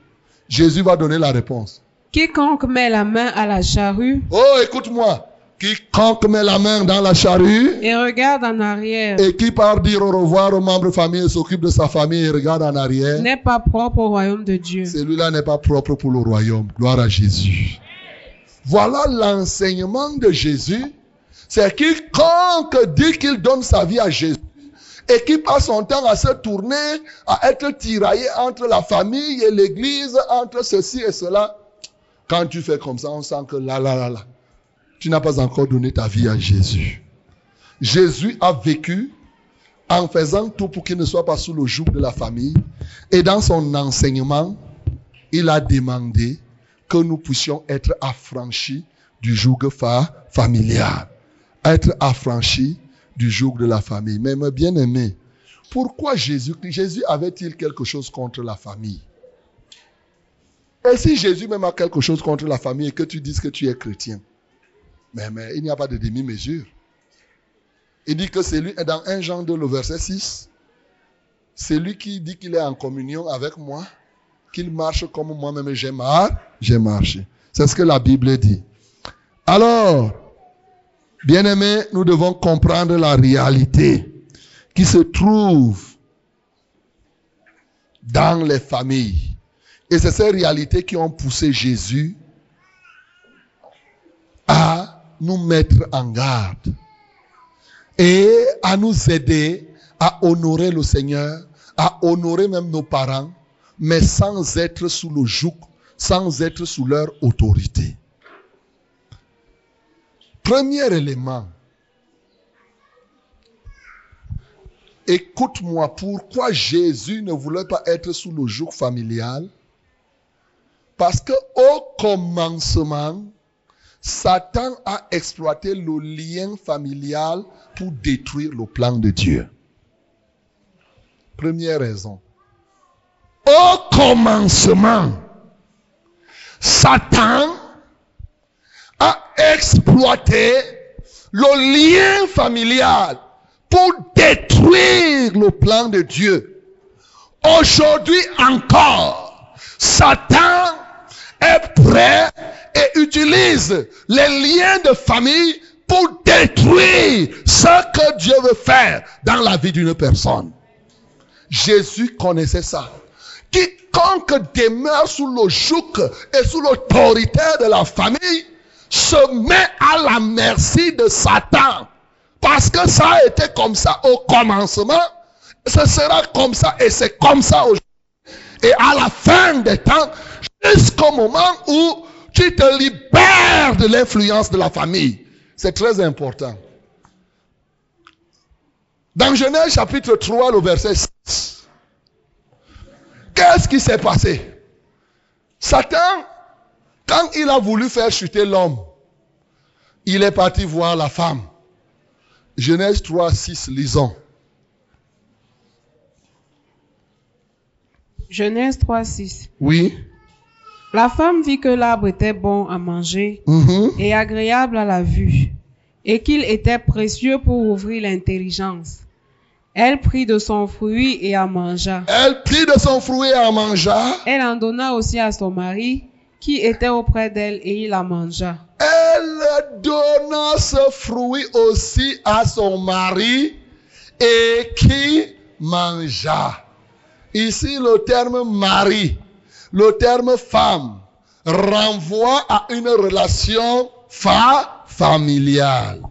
Jésus va donner la réponse. Quiconque met la main à la charrue Oh, écoute-moi. Quiconque met la main dans la charrue et regarde en arrière et qui part dire au revoir aux membres de famille et s'occupe de sa famille et regarde en arrière, n'est pas propre au royaume de Dieu. celui-là n'est pas propre pour le royaume. Gloire à Jésus. Voilà l'enseignement de Jésus. C'est quiconque dit qu'il donne sa vie à Jésus et qui passe son temps à se tourner, à être tiraillé entre la famille et l'église, entre ceci et cela. Quand tu fais comme ça, on sent que là, là, là, là, tu n'as pas encore donné ta vie à Jésus. Jésus a vécu en faisant tout pour qu'il ne soit pas sous le joug de la famille. Et dans son enseignement, il a demandé que nous puissions être affranchis du joug familial. Être affranchis du joug de la famille. Mais bien-aimés, pourquoi Jésus, Jésus avait-il quelque chose contre la famille? Et si Jésus même a quelque chose contre la famille et que tu dises que tu es chrétien, mais, il n'y a pas de demi-mesure. Il dit que c'est lui, dans 1 Jean 2, le verset 6, c'est lui qui dit qu'il est en communion avec moi, qu'il marche comme moi-même j'ai marché, j'ai marché. C'est ce que la Bible dit. Alors, bien aimés, nous devons comprendre la réalité qui se trouve dans les familles. Et c'est ces réalités qui ont poussé Jésus à nous mettre en garde et à nous aider à honorer le Seigneur, à honorer même nos parents, mais sans être sous le joug, sans être sous leur autorité. Premier élément, écoute-moi, pourquoi Jésus ne voulait pas être sous le joug familial? Parce que au commencement, Satan a exploité le lien familial pour détruire le plan de Dieu. Première raison. Au commencement, Satan a exploité le lien familial pour détruire le plan de Dieu. Aujourd'hui encore, Satan est prêt et utilise les liens de famille pour détruire ce que Dieu veut faire dans la vie d'une personne. Jésus connaissait ça. Quiconque demeure sous le joug et sous l'autorité de la famille se met à la merci de Satan. Parce que ça a été comme ça au commencement, ce sera comme ça et c'est comme ça aujourd'hui. Et à la fin des temps, jusqu'au moment où tu te libères de l'influence de la famille. C'est très important. Dans Genèse chapitre 3, le verset 6, qu'est-ce qui s'est passé? Satan, quand il a voulu faire chuter l'homme, il est parti voir la femme. Genèse 3, 6, lisons. Genèse 3, 6. Oui. La femme vit que l'arbre était bon à manger Mhm. et agréable à la vue, et qu'il était précieux pour ouvrir l'intelligence. Elle prit de son fruit et en mangea. Elle prit de son fruit et en mangea. Elle en donna aussi à son mari, qui était auprès d'elle, et il en mangea. Elle donna ce fruit aussi à son mari et qui mangea. Ici, le terme mari, le terme femme renvoie à une relation fa familiale.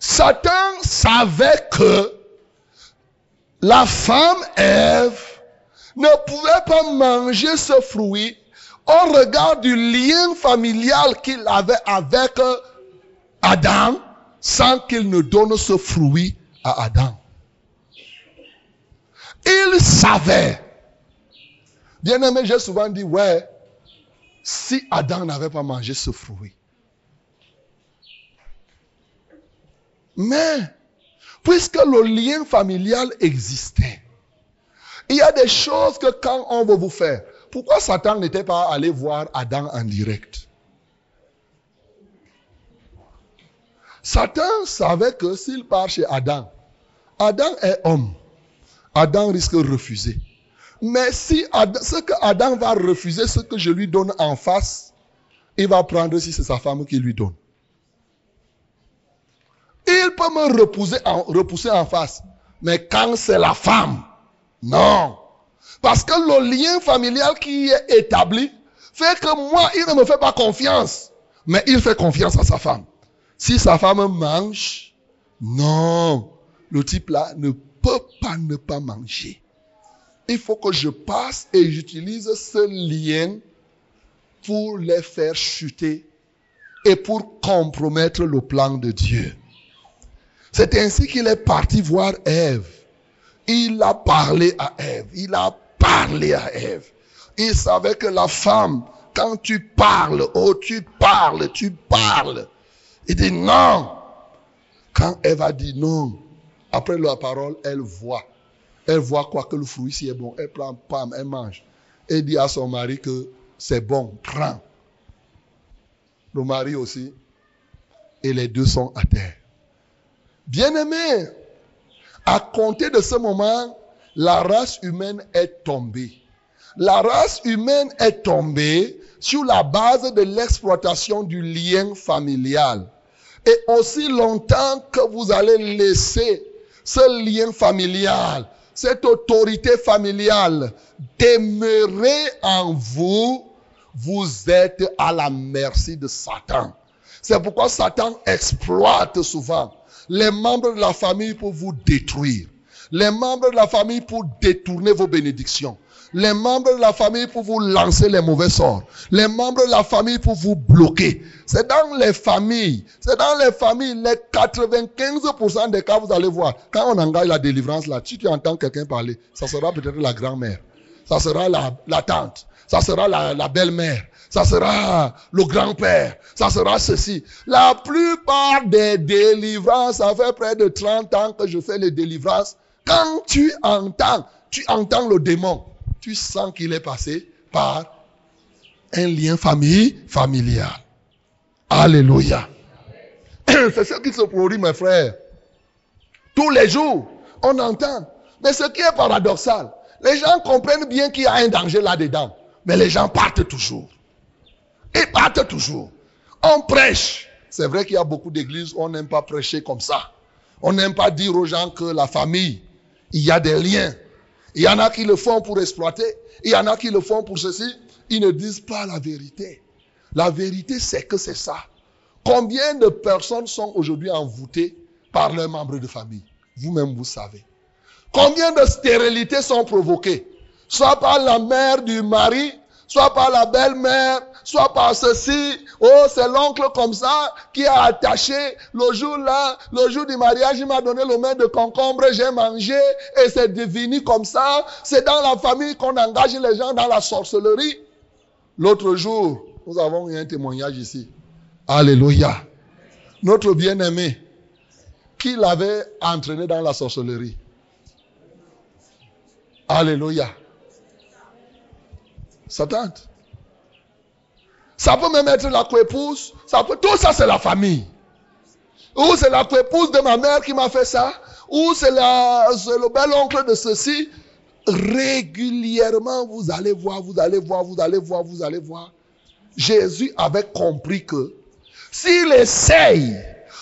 Satan savait que la femme Ève ne pouvait pas manger ce fruit au regard du lien familial qu'il avait avec Adam sans qu'il ne donne ce fruit à Adam. Il savait. Bien aimé, j'ai souvent dit, ouais, si Adam n'avait pas mangé ce fruit. Mais, puisque le lien familial existait, il y a des choses que quand on veut vous faire, pourquoi Satan n'était pas allé voir Adam en direct? Satan savait que s'il part chez Adam, Adam est homme. Adam risque de refuser. Mais si Adam, ce que Adam va refuser, ce que je lui donne en face, il va prendre si c'est sa femme qui lui donne. Il peut me repousser en, repousser en face. Mais quand c'est la femme, non. Parce que le lien familial qui est établi fait que moi, il ne me fait pas confiance. Mais il fait confiance à sa femme. Si sa femme mange, non. Le type là ne peut pas ne pas manger. Il faut que je passe et j'utilise ce lien pour les faire chuter et pour compromettre le plan de Dieu. C'est ainsi qu'il est parti voir Ève. Il a parlé à Ève. Il a parlé à Ève. Il savait que la femme, quand tu parles, oh tu parles, tu parles. Il dit non. Quand Ève a dit non, après la parole, elle voit. Elle voit quoi que le fruit si est bon. Elle prend, pam, elle mange. Elle dit à son mari que c'est bon, prends. Le mari aussi. Et les deux sont à terre. Bien-aimé, à compter de ce moment, la race humaine est tombée. La race humaine est tombée sur la base de l'exploitation du lien familial. Et aussi longtemps que vous allez laisser ce lien familial, cette autorité familiale demeurer en vous, vous êtes à la merci de Satan. C'est pourquoi Satan exploite souvent les membres de la famille pour vous détruire. Les membres de la famille pour détourner vos bénédictions. Les membres de la famille pour vous lancer les mauvais sorts. Les membres de la famille pour vous bloquer. C'est dans les familles. C'est dans les familles. Les 95% des cas, vous allez voir. Quand on engage la délivrance là, si tu entends quelqu'un parler, ça sera peut-être la grand-mère. Ça sera la, la tante. Ça sera la, la belle-mère ça sera le grand-père, ça sera ceci. La plupart des délivrances, ça fait près de 30 ans que je fais les délivrances. Quand tu entends, tu entends le démon, tu sens qu'il est passé par un lien famille, familial. Alléluia. C'est ce qui se produit, mes frères. Tous les jours, on entend. Mais ce qui est paradoxal, les gens comprennent bien qu'il y a un danger là-dedans. Mais les gens partent toujours. Ils partent toujours. On prêche. C'est vrai qu'il y a beaucoup d'églises où on n'aime pas prêcher comme ça. On n'aime pas dire aux gens que la famille, il y a des liens. Il y en a qui le font pour exploiter. Il y en a qui le font pour ceci. Ils ne disent pas la vérité. La vérité, c'est que c'est ça. Combien de personnes sont aujourd'hui envoûtées par leurs membres de famille? Vous-même, vous savez. Combien de stérilités sont provoquées? Soit par la mère du mari, soit par la belle-mère, soit par ceci. Oh, c'est l'oncle comme ça qui a attaché le jour là, le jour du mariage, il m'a donné le main de concombre, j'ai mangé et c'est devenu comme ça. C'est dans la famille qu'on engage les gens dans la sorcellerie. L'autre jour, nous avons eu un témoignage ici. Alléluia. Notre bien-aimé, qui l'avait entraîné dans la sorcellerie. Alléluia. Sa tante. Ça peut même être la coépouse. Ça peut, tout ça, c'est la famille. Ou c'est la coépouse de ma mère qui m'a fait ça. Ou c'est le bel oncle de ceci. Régulièrement, vous allez voir, vous allez voir, vous allez voir, vous allez voir. Jésus avait compris que s'il essaye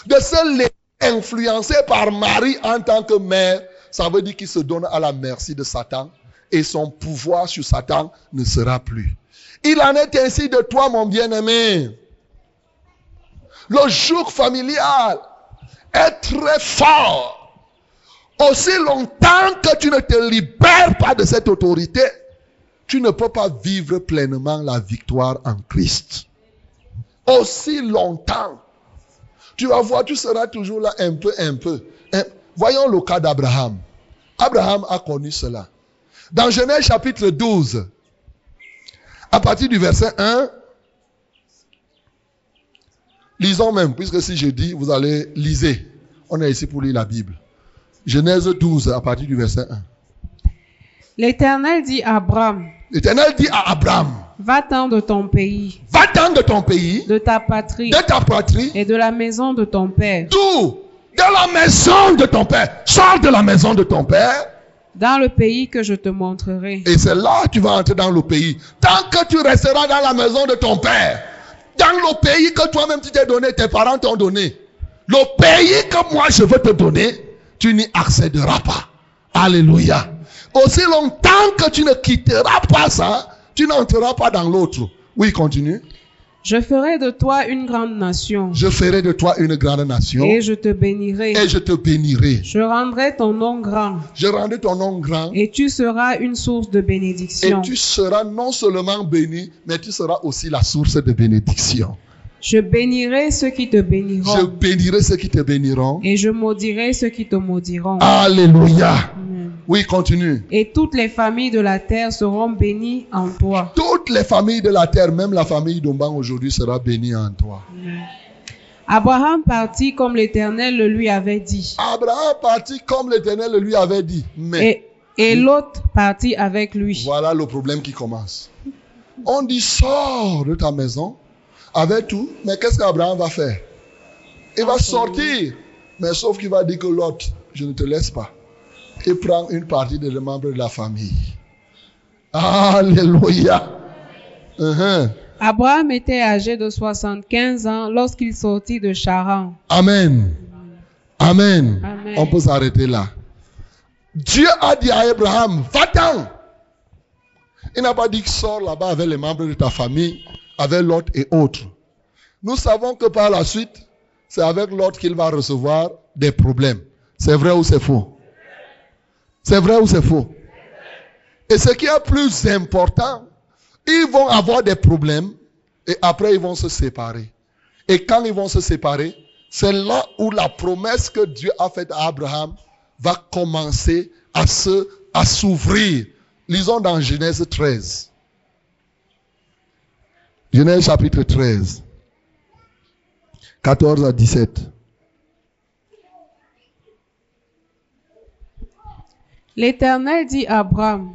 de se laisser influencer par Marie en tant que mère, ça veut dire qu'il se donne à la merci de Satan et son pouvoir sur Satan ne sera plus. Il en est ainsi de toi, mon bien-aimé. Le joug familial est très fort. Aussi longtemps que tu ne te libères pas de cette autorité, tu ne peux pas vivre pleinement la victoire en Christ. Aussi longtemps. Tu vas voir, tu seras toujours là un peu, un peu. Hein? Voyons le cas d'Abraham. Abraham a connu cela. Dans Genèse chapitre 12, à partir du verset 1, lisons même, puisque si je dis, vous allez liser. On est ici pour lire la Bible. Genèse 12, à partir du verset 1. L'Éternel dit à Abraham, L'Éternel dit à Abraham, Va-t'en de ton pays, va-t'en de ton pays, de ta patrie de ta patrie, et de la maison de ton père, d'où? De la maison de ton père. Sors de la maison de ton père. Dans le pays que je te montrerai. Et c'est là que tu vas entrer dans le pays. Tant que tu resteras dans la maison de ton père, dans le pays que toi-même tu t'es donné, tes parents t'ont donné, le pays que moi je veux te donner, tu n'y accéderas pas. Alléluia. Aussi longtemps que tu ne quitteras pas ça, tu n'entreras pas dans l'autre. Oui, continue. Je ferai de toi une grande nation, Je ferai de toi une grande nation et je te bénirai. et je te bénirai. Je rendrai ton nom grand, Je rendrai ton nom grand et tu seras une source de et bénédiction. tu seras non seulement béni, mais tu seras aussi la source de bénédiction. Je bénirai ceux qui te Je béniront, bénirai ceux qui te béniront. et je maudirai ceux qui te maudiront. Alléluia. Amen. Oui, continue. Et toutes les familles de la terre seront bénies en toi. Toutes les familles de la terre, même la famille d'Omban aujourd'hui sera bénie en toi. Abraham partit comme l'Éternel le lui avait dit. Abraham partit comme l'Éternel le lui avait dit. Mais Et, et l'autre partit avec lui. voilà le problème qui commence. On dit sors de ta maison avec tout, mais qu'est-ce qu'Abraham va faire? Il va sortir, mais sauf qu'il va dire que l'autre, je ne te laisse pas. Et prend une partie des membres de la famille. Alléluia. Uh-huh. Abraham était âgé de 75 ans lorsqu'il sortit de Charan. Amen. Amen. Amen. On peut s'arrêter là. Dieu a dit à Abraham, va-t'en. Il n'a pas dit que sors là-bas avec les membres de ta famille, avec l'autre et autres. Nous savons que par la suite, c'est avec l'autre qu'il va recevoir des problèmes. C'est vrai ou c'est faux? C'est vrai ou c'est faux? Et ce qui est plus important, ils vont avoir des problèmes et après ils vont se séparer. Et quand ils vont se séparer, c'est là où la promesse que Dieu a faite à Abraham va commencer à se, à s'ouvrir. Lisons dans Genèse 13. Genèse chapitre 13. 14 à 17. L'Éternel dit à Abraham,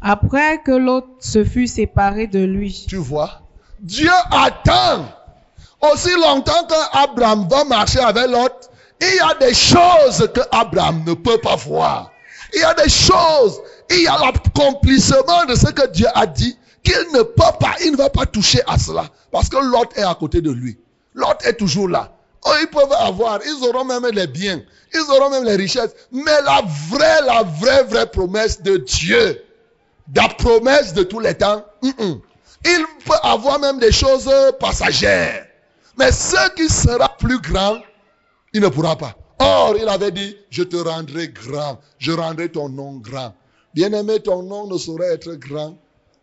après que l'autre se fut séparé de lui, Tu vois, Dieu attend aussi longtemps qu'Abraham va marcher avec l'autre. Il y a des choses que Abraham ne peut pas voir. Il y a des choses, il y a l'accomplissement de ce que Dieu a dit qu'il ne peut pas, il ne va pas toucher à cela. Parce que l'autre est à côté de lui. L'autre est toujours là. Oh, ils peuvent avoir, ils auront même les biens, ils auront même les richesses. Mais la vraie, la vraie, vraie promesse de Dieu, la promesse de tous les temps, il peut avoir même des choses passagères. Mais ce qui sera plus grand, il ne pourra pas. Or, il avait dit, je te rendrai grand, je rendrai ton nom grand. Bien-aimé, ton nom ne saurait être grand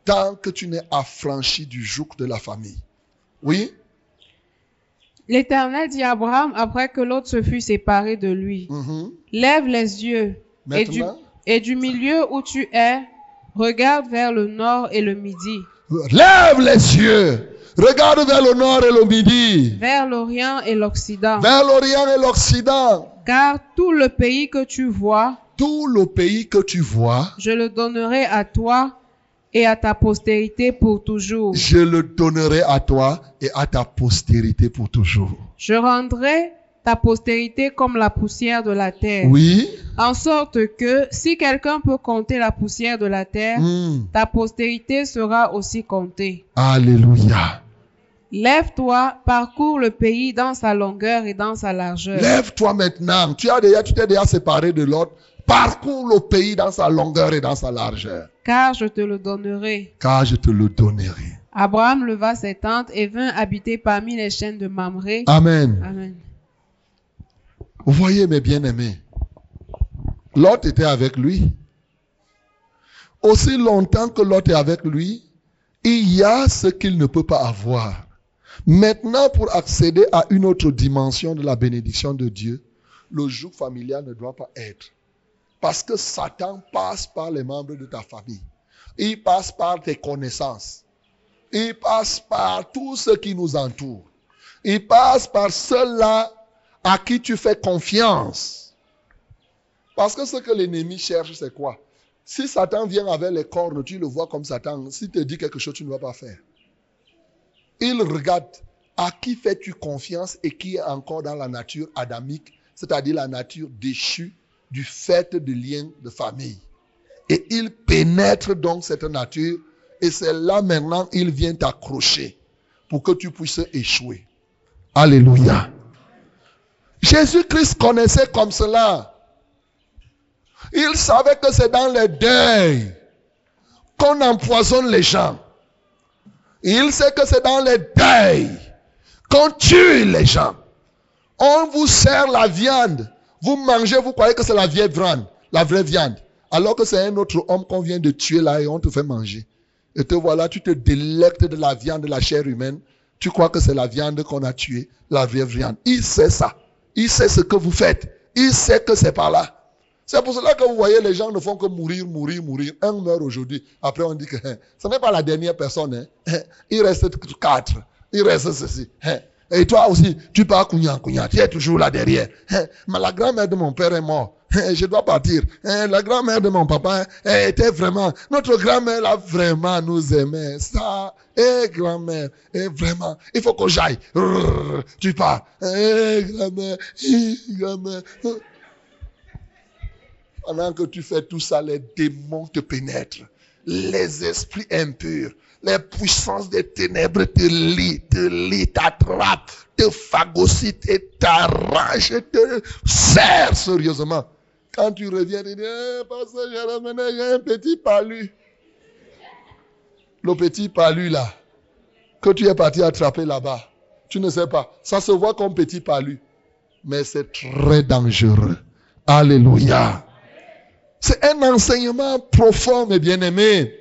tant que tu n'es affranchi du joug de la famille. Oui? l'Éternel dit à Abraham, après que l'autre se fut séparé de lui, Mhm. lève les yeux et du, et du milieu où tu es, regarde vers le nord et le midi, Lève les yeux. Regarde vers le nord et le midi. vers l'Orient et l'Occident. Vers l'Orient et l'Occident. Car tout le pays que tu vois, Tout le pays que tu vois, je le donnerai à toi et à ta postérité pour toujours. je le donnerai à toi et à ta postérité pour toujours. Je rendrai ta postérité comme la poussière de la terre, Oui? en sorte que si quelqu'un peut compter la poussière de la terre, Hmm. ta postérité sera aussi comptée. Alléluia. Lève-toi, parcours le pays dans sa longueur et dans sa largeur. Lève-toi maintenant. Tu as déjà, tu t'es déjà séparé de l'autre. Parcours le pays dans sa longueur et dans sa largeur. car je te le donnerai. Car je te le donnerai. Abraham leva ses tentes et vint habiter parmi les chaînes de Mamré. Amen. Amen. Vous voyez, mes bien-aimés, Lot était avec lui. Aussi longtemps que Lot est avec lui, il y a ce qu'il ne peut pas avoir. Maintenant, pour accéder à une autre dimension de la bénédiction de Dieu, le joug familial ne doit pas être. Parce que Satan passe par les membres de ta famille. Il passe par tes connaissances. Il passe par tout ce qui nous entoure. Il passe par ceux-là à qui tu fais confiance. Parce que ce que l'ennemi cherche, c'est quoi? Si Satan vient avec les cornes, tu le vois comme Satan. S'il te dit quelque chose, tu ne vas pas faire. Il regarde à qui fais-tu confiance et qui est encore dans la nature adamique, c'est-à-dire la nature déchue du fait de liens de famille. Et il pénètre donc cette nature et c'est là maintenant il vient t'accrocher pour que tu puisses échouer. Alléluia. Jésus-Christ connaissait comme cela. Il savait que c'est dans les deuils qu'on empoisonne les gens. Il sait que c'est dans les deuils qu'on tue les gens. On vous sert la viande. Vous mangez, vous croyez que c'est la vieille viande, la vraie viande. Alors que c'est un autre homme qu'on vient de tuer là et on te fait manger. Et te voilà, tu te délectes de la viande, de la chair humaine, Tu crois que c'est la viande qu'on a tuée, la vraie viande. Il sait ça. Il sait ce que vous faites. Il sait que c'est par là. C'est pour cela que vous voyez, les gens ne font que mourir, mourir, mourir. Un meurt aujourd'hui. Après, on dit que hein, ce n'est pas la dernière personne. Hein. Il reste quatre. Il reste ceci. Hein. Et toi aussi, tu pars cougnant, cougnant. Tu es toujours là derrière. Mais la grand-mère de mon père est morte. Je dois partir. La grand-mère de mon papa était vraiment... Notre grand-mère, là, vraiment nous aimait. Ça, eh, grand-mère, eh, vraiment, il faut que j'aille. Tu pars. Eh, grand-mère, eh, grand-mère. Pendant que tu fais tout ça, les démons te pénètrent. Les esprits impurs, les puissances des ténèbres te lient, te lient, t'attrapent, te phagocytent et t'arrachent, te serrent sérieusement. Quand tu reviens, tu dis, eh, parce que j'ai ramené un petit palu. Le petit palu là, que tu es parti attraper là-bas, tu ne sais pas. Ça se voit comme petit palu, mais c'est très dangereux. Alléluia. C'est un enseignement profond, mes bien-aimés.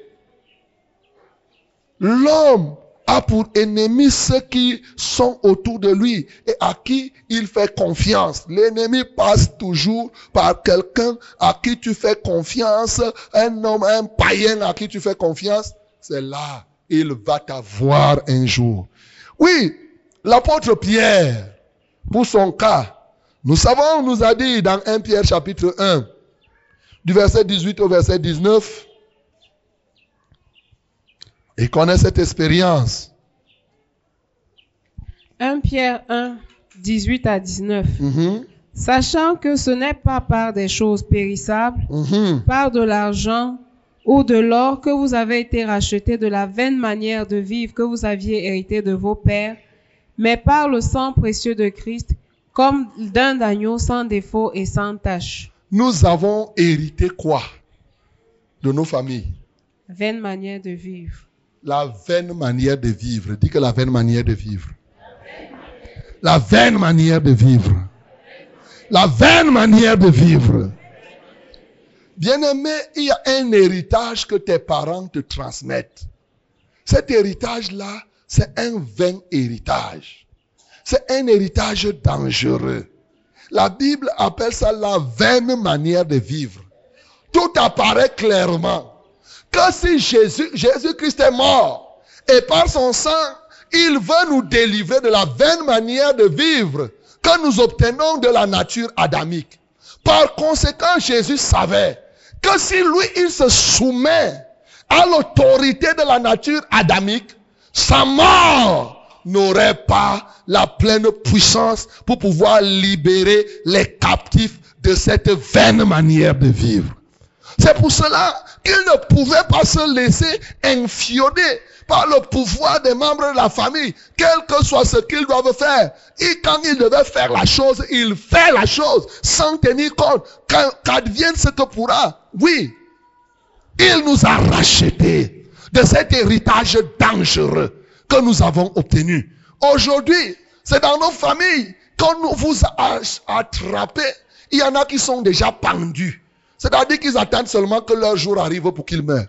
L'homme a pour ennemi ceux qui sont autour de lui et à qui il fait confiance. L'ennemi passe toujours par quelqu'un à qui tu fais confiance, un homme, un païen à qui tu fais confiance. C'est là, il va t'avoir un jour. Oui, l'apôtre Pierre, pour son cas, nous savons, nous a dit dans 1 Pierre chapitre 1, du verset 18 au verset 19. Il connaît cette expérience. 1 Pierre 1, 18 à 19. Mm-hmm. Sachant que ce n'est pas par des choses périssables, mm-hmm. par de l'argent ou de l'or que vous avez été rachetés de la vaine manière de vivre que vous aviez hérité de vos pères, mais par le sang précieux de Christ, comme d'un agneau sans défaut et sans tache. Nous avons hérité quoi? De nos familles vaine manière de vivre. La vaine manière de vivre. Dis que la vaine manière de vivre. La vaine manière de vivre. La vaine manière de vivre. Bien-aimé, il y a un héritage que tes parents te transmettent. Cet héritage-là, c'est un vain héritage. C'est un héritage dangereux. La Bible appelle ça la vaine manière de vivre. Tout apparaît clairement que si Jésus, Jésus-Christ est mort et par son sang, il veut nous délivrer de la vaine manière de vivre que nous obtenons de la nature adamique. Par conséquent, Jésus savait que si lui, il se soumet à l'autorité de la nature adamique, sa mort n'aurait pas la pleine puissance pour pouvoir libérer les captifs de cette vaine manière de vivre. C'est pour cela qu'il ne pouvait pas se laisser infioder par le pouvoir des membres de la famille, quel que soit ce qu'ils doivent faire. Et quand il devait faire la chose, il fait la chose sans tenir compte qu'advienne ce que pourra. Oui, il nous a rachetés de cet héritage dangereux que nous avons obtenu. Aujourd'hui, c'est dans nos familles qu'on vous a attrapé. Il y en a qui sont déjà pendus. C'est-à-dire qu'ils attendent seulement que leur jour arrive pour qu'ils meurent.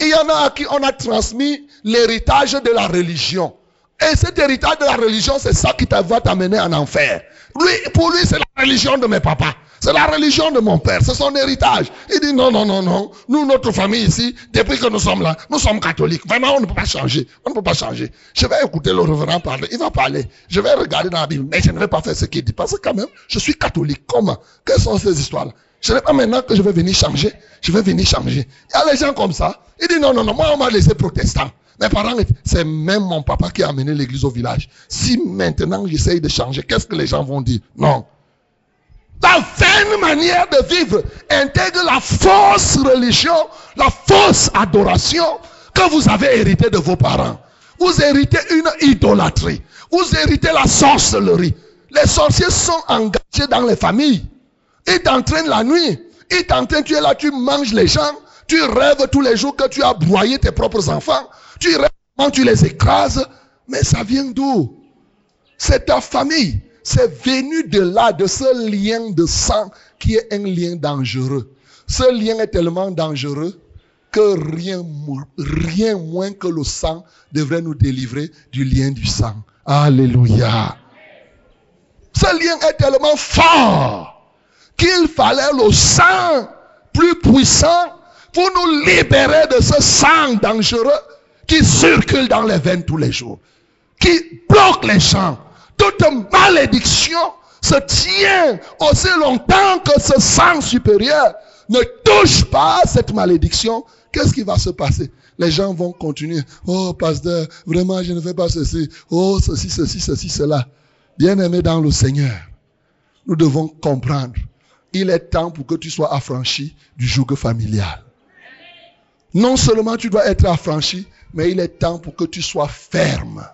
Il y en a à qui on a transmis l'héritage de la religion. Et cet héritage de la religion, c'est ça qui va t'amener en enfer. Lui, pour lui, c'est la religion de mes papas. C'est la religion de mon père, c'est son héritage. Il dit non, non, non, non. Nous, notre famille ici, depuis que nous sommes là, nous sommes catholiques. Vraiment, on ne peut pas changer. On ne peut pas changer. Je vais écouter le reverend parler. Il va parler. Je vais regarder dans la Bible. Mais je ne vais pas faire ce qu'il dit. Parce que quand même, je suis catholique. Comment? Quelles sont ces histoires-là? Ce n'est pas maintenant que je vais venir changer. Je vais venir changer. Il y a les gens comme ça. Il dit non, non, non. Moi, on m'a laissé protestant. Mes parents, c'est même mon papa qui a amené l'église au village. Si maintenant j'essaye de changer, qu'est-ce que les gens vont dire? Non. La vaine manière de vivre intègre la fausse religion, la fausse adoration que vous avez hérité de vos parents. Vous héritez une idolâtrie. Vous héritez la sorcellerie. Les sorciers sont engagés dans les familles. Ils t'entraînent la nuit. Ils t'entraînent, tu es là, tu manges les gens. Tu rêves tous les jours que tu as broyé tes propres enfants. Tu rêves quand tu les écrases. Mais ça vient d'où? C'est ta famille c'est venu de là, de ce lien de sang qui est un lien dangereux. Ce lien est tellement dangereux que rien, rien moins que le sang devrait nous délivrer du lien du sang. Alléluia. Ce lien est tellement fort qu'il fallait le sang plus puissant pour nous libérer de ce sang dangereux qui circule dans les veines tous les jours, qui bloque les champs. Toute malédiction se tient aussi longtemps que ce sang supérieur ne touche pas cette malédiction. Qu'est-ce qui va se passer? Les gens vont continuer. Oh, pasteur, vraiment, je ne fais pas ceci. Oh, ceci, ceci, ceci, cela. Bien-aimé dans le Seigneur, nous devons comprendre. Il est temps pour que tu sois affranchi du joug familial. Non seulement tu dois être affranchi, mais il est temps pour que tu sois ferme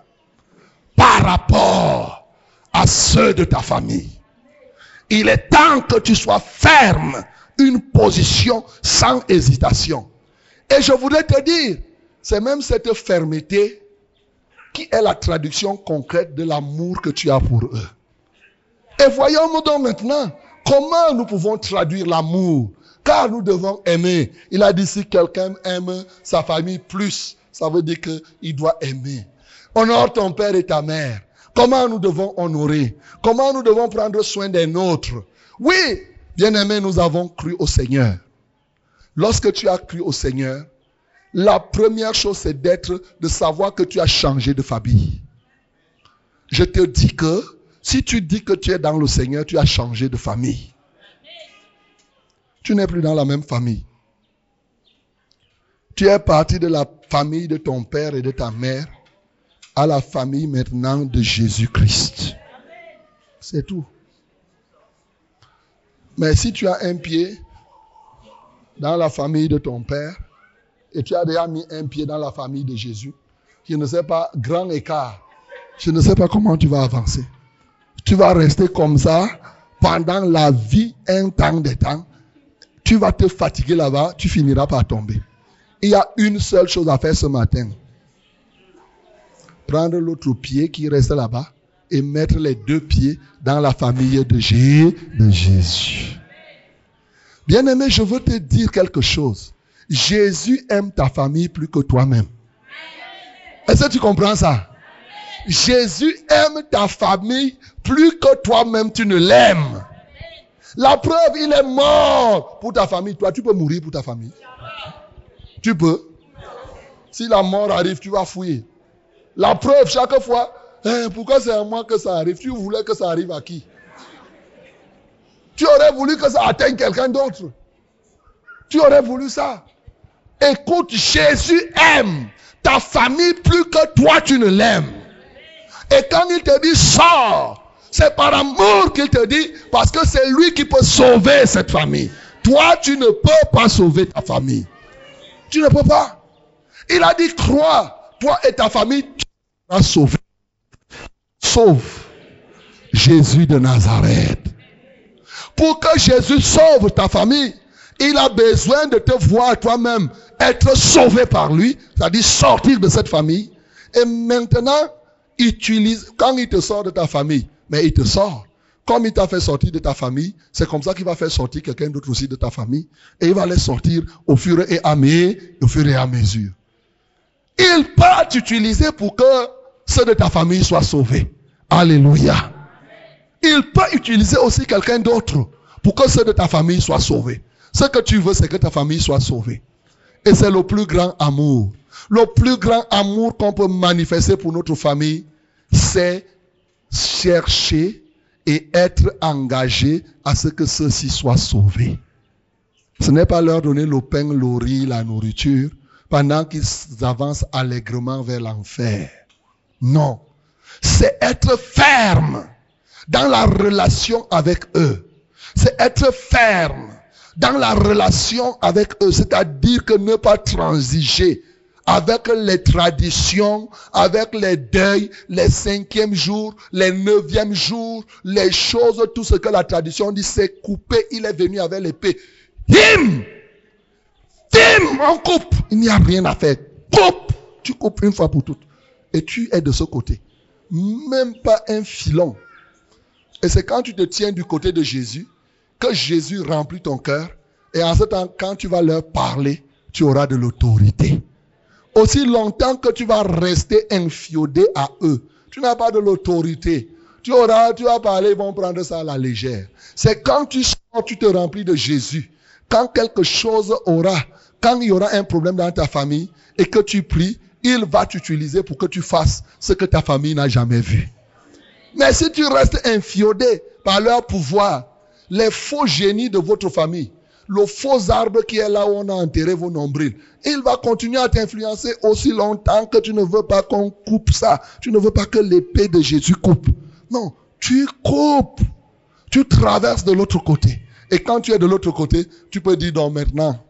par rapport à ceux de ta famille. Il est temps que tu sois ferme, une position sans hésitation. Et je voudrais te dire, c'est même cette fermeté qui est la traduction concrète de l'amour que tu as pour eux. Et voyons-nous donc maintenant comment nous pouvons traduire l'amour? Car nous devons aimer. Il a dit si quelqu'un aime sa famille plus, ça veut dire qu'il doit aimer. Honore ton père et ta mère. Comment nous devons honorer? Comment nous devons prendre soin des nôtres? Oui, bien-aimés, nous avons cru au Seigneur. Lorsque tu as cru au Seigneur, la première chose, c'est d'être, de savoir que tu as changé de famille. Je te dis que si tu dis que tu es dans le Seigneur, tu as changé de famille. Tu n'es plus dans la même famille. Tu es parti de la famille de ton père et de ta mère à la famille maintenant de Jésus-Christ. C'est tout. Mais si tu as un pied dans la famille de ton père et tu as déjà mis un pied dans la famille de Jésus, je ne sais pas, grand écart, je ne sais pas comment tu vas avancer. Tu vas rester comme ça pendant la vie, un temps de temps. Tu vas te fatiguer là-bas, tu finiras par tomber. Il y a une seule chose à faire ce matin prendre l'autre pied qui reste là-bas et mettre les deux pieds dans la famille de, Jésus. Bien-aimé, je veux te dire quelque chose. Jésus aime ta famille plus que toi-même. Est-ce que tu comprends ça? Jésus aime ta famille plus que toi-même tu ne l'aimes. La preuve, il est mort pour ta famille. Toi, tu peux mourir pour ta famille. Tu peux. Si la mort arrive, tu vas fouiller. La preuve, chaque fois, hein, pourquoi c'est à moi que ça arrive? Tu voulais que ça arrive à qui? Tu aurais voulu que ça atteigne quelqu'un d'autre. Tu aurais voulu ça. Écoute, Jésus aime ta famille plus que toi tu ne l'aimes. Et quand il te dit sors, c'est par amour qu'il te dit parce que c'est lui qui peut sauver cette famille. Toi, tu ne peux pas sauver ta famille. Tu ne peux pas. Il a dit crois, toi et ta famille, a sauvé. Sauve Jésus de Nazareth. Pour que Jésus sauve ta famille, il a besoin de te voir toi-même être sauvé par lui, c'est-à-dire sortir de cette famille. Et maintenant, utilise, quand il te sort de ta famille, mais il te sort. Comme il t'a fait sortir de ta famille, c'est comme ça qu'il va faire sortir quelqu'un d'autre aussi de ta famille. Et il va les sortir au fur et à mesure. Il peut t'utiliser pour que ceux de ta famille soient sauvés. Alléluia. Il peut utiliser aussi quelqu'un d'autre pour que ceux de ta famille soient sauvés. Ce que tu veux, c'est que ta famille soit sauvée. Et c'est le plus grand amour. Le plus grand amour qu'on peut manifester pour notre famille, c'est chercher et être engagé à ce que ceux-ci soient sauvés. Ce n'est pas leur donner le pain, le riz, la nourriture, pendant qu'ils avancent allègrement vers l'enfer. Non. C'est être ferme dans la relation avec eux. C'est être ferme dans la relation avec eux. C'est-à-dire que ne pas transiger avec les traditions, avec les deuils, les cinquièmes jours, les neuvièmes jours, les choses, tout ce que la tradition dit, c'est couper. Il est venu avec l'épée. Him! Him! On coupe. Il n'y a rien à faire. Coupe! Tu coupes une fois pour toutes et tu es de ce côté. Même pas un filon. Et c'est quand tu te tiens du côté de Jésus que Jésus remplit ton cœur. Et en ce temps, quand tu vas leur parler, tu auras de l'autorité. Aussi longtemps que tu vas rester infiodé à eux, tu n'as pas de l'autorité. Tu auras, tu vas parler, ils vont prendre ça à la légère. C'est quand tu sors, tu te remplis de Jésus. Quand quelque chose aura, quand il y aura un problème dans ta famille et que tu pries, il va t'utiliser pour que tu fasses ce que ta famille n'a jamais vu. Mais si tu restes infiodé par leur pouvoir, les faux génies de votre famille, le faux arbre qui est là où on a enterré vos nombrils, il va continuer à t'influencer aussi longtemps que tu ne veux pas qu'on coupe ça. Tu ne veux pas que l'épée de Jésus coupe. Non, tu coupes. Tu traverses de l'autre côté. Et quand tu es de l'autre côté, tu peux dire maintenant,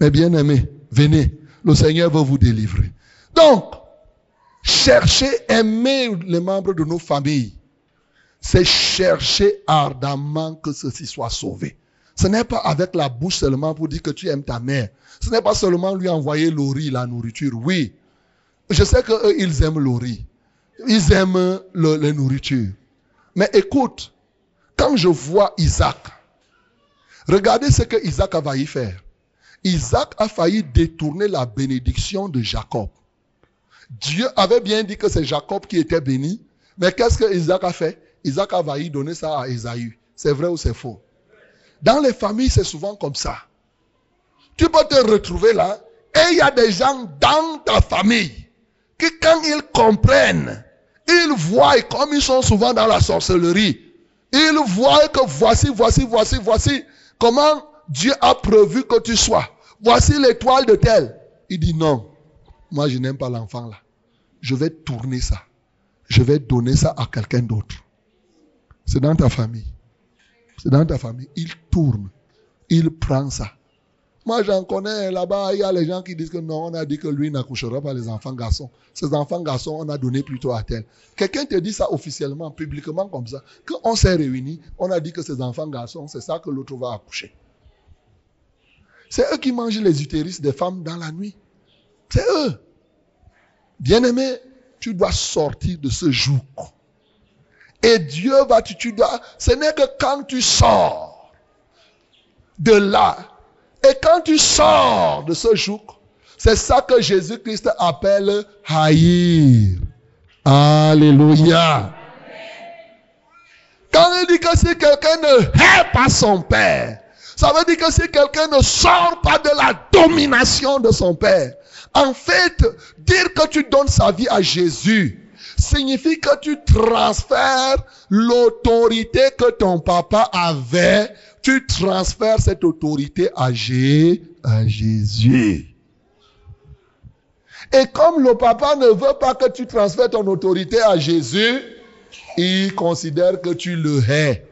mes bien-aimés, venez, le Seigneur va vous délivrer. Donc, chercher, aimer les membres de nos familles, c'est chercher ardemment que ceux-ci soient sauvés. Ce n'est pas avec la bouche seulement pour dire que tu aimes ta mère. Ce n'est pas seulement lui envoyer le riz, la nourriture. Oui, je sais qu'eux, ils aiment le. Ils aiment le, la. Mais écoute, quand je vois Isaac, regardez ce que Isaac a failli faire. Isaac a failli détourner la bénédiction de Jacob. Dieu avait bien dit que c'est Jacob qui était béni. Mais qu'est-ce que Isaac a fait? Isaac a failli donner ça à Esaü. C'est vrai ou c'est faux? Dans les familles, c'est souvent comme ça. Tu peux te retrouver là et il y a des gens dans ta famille qui, quand ils comprennent, ils voient, comme ils sont souvent dans la sorcellerie, ils voient que voici, voici, voici, voici comment Dieu a prévu que tu sois. Voici l'étoile de tel. Il dit non, moi je n'aime pas l'enfant là. Je vais tourner ça. Je vais donner ça à quelqu'un d'autre. C'est dans ta famille. C'est dans ta famille. Il tourne. Il prend ça. Moi, j'en connais là-bas, il y a les gens qui disent que non, on a dit que lui n'accouchera pas les enfants garçons. Ces enfants garçons, on a donné plutôt à tel. Quelqu'un te dit ça officiellement, publiquement comme ça. Quand on s'est réunis, on a dit que ces enfants garçons, c'est ça que l'autre va accoucher. C'est eux qui mangent les utérus des femmes dans la nuit. C'est eux. Bien-aimé, tu dois sortir de ce joug. Et Dieu va, tu, tu dois, ce n'est que quand tu sors de là, et quand tu sors de ce joug, c'est ça que Jésus-Christ appelle haïr. Alléluia. Quand il dit que si quelqu'un ne hait pas son père, ça veut dire que si quelqu'un ne sort pas de la domination de son père, en fait, dire que tu donnes sa vie à Jésus, signifie que tu transfères l'autorité que ton papa avait, tu transfères cette autorité à, Jésus. Et comme le papa ne veut pas que tu transfères ton autorité à Jésus, il considère que tu le hais.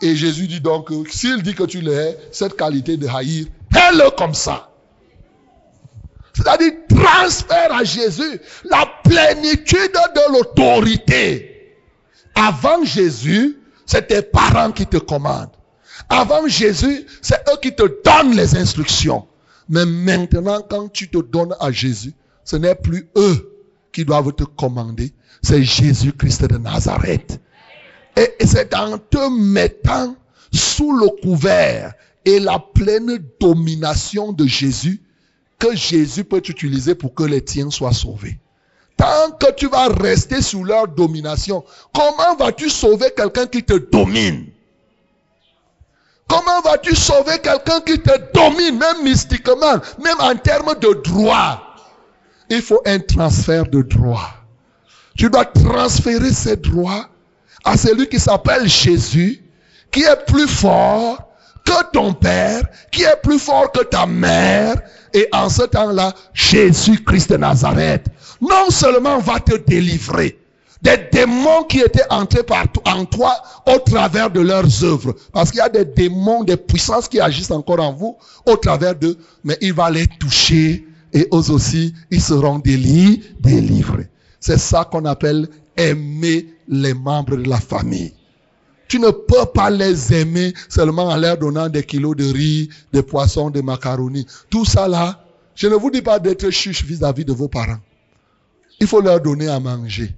Et Jésus dit donc, s'il dit que tu le hais, cette qualité de haïr, hais-le comme ça. C'est-à-dire transfert à Jésus la plénitude de l'autorité. Avant Jésus, c'est tes parents qui te commandent. Avant Jésus, c'est eux qui te donnent les instructions. Mais maintenant, quand tu te donnes à Jésus, ce n'est plus eux qui doivent te commander, c'est Jésus-Christ de Nazareth. Et c'est en te mettant sous le couvert et la pleine domination de Jésus que Jésus peut utiliser pour que les tiens soient sauvés. Tant que tu vas rester sous leur domination, comment vas-tu sauver quelqu'un qui te domine? Comment vas-tu sauver quelqu'un qui te domine, même mystiquement, même en termes de droit? Il faut un transfert de droit. Tu dois transférer ces droits à celui qui s'appelle Jésus, qui est plus fort que ton père, qui est plus fort que ta mère, et en ce temps-là, Jésus-Christ de Nazareth, non seulement va te délivrer des démons qui étaient entrés partout en toi au travers de leurs œuvres. Parce qu'il y a des démons, des puissances qui agissent encore en vous au travers d'eux, mais il va les toucher et eux aussi, ils seront délivrés. C'est ça qu'on appelle aimer les membres de la famille. Tu ne peux pas les aimer seulement en leur donnant des kilos de riz, des poissons, des macaronis. Tout ça là, je ne vous dis pas d'être chuche vis-à-vis de vos parents. Il faut leur donner à manger.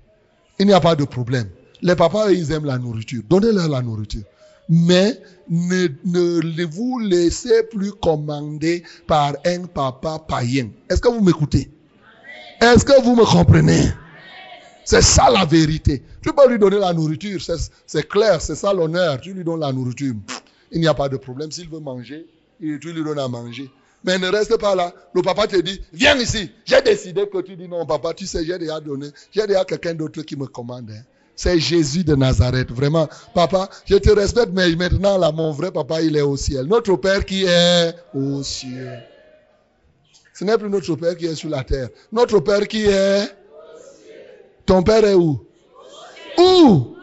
Il n'y a pas de problème. Les papas, ils aiment la nourriture. Donnez-leur la nourriture. Mais ne, ne vous laissez plus commander par un papa païen. Est-ce que vous m'écoutez? Est-ce que vous me comprenez? C'est ça la vérité. Tu peux lui donner la nourriture, c'est clair, c'est ça l'honneur. Tu lui donnes la nourriture. Il n'y a pas de problème. S'il veut manger, tu lui donnes à manger. Mais ne reste pas là. Le papa te dit, viens ici. J'ai décidé que tu dis non, papa, tu sais, j'ai déjà donné. J'ai déjà quelqu'un d'autre qui me commande. Hein. C'est Jésus de Nazareth. Vraiment, papa, je te respecte, mais maintenant, là, mon vrai papa, il est au ciel. Notre Père qui est au ciel. Ce n'est plus notre Père qui est sur la terre. Notre Père qui est... Ton Père est où? Où?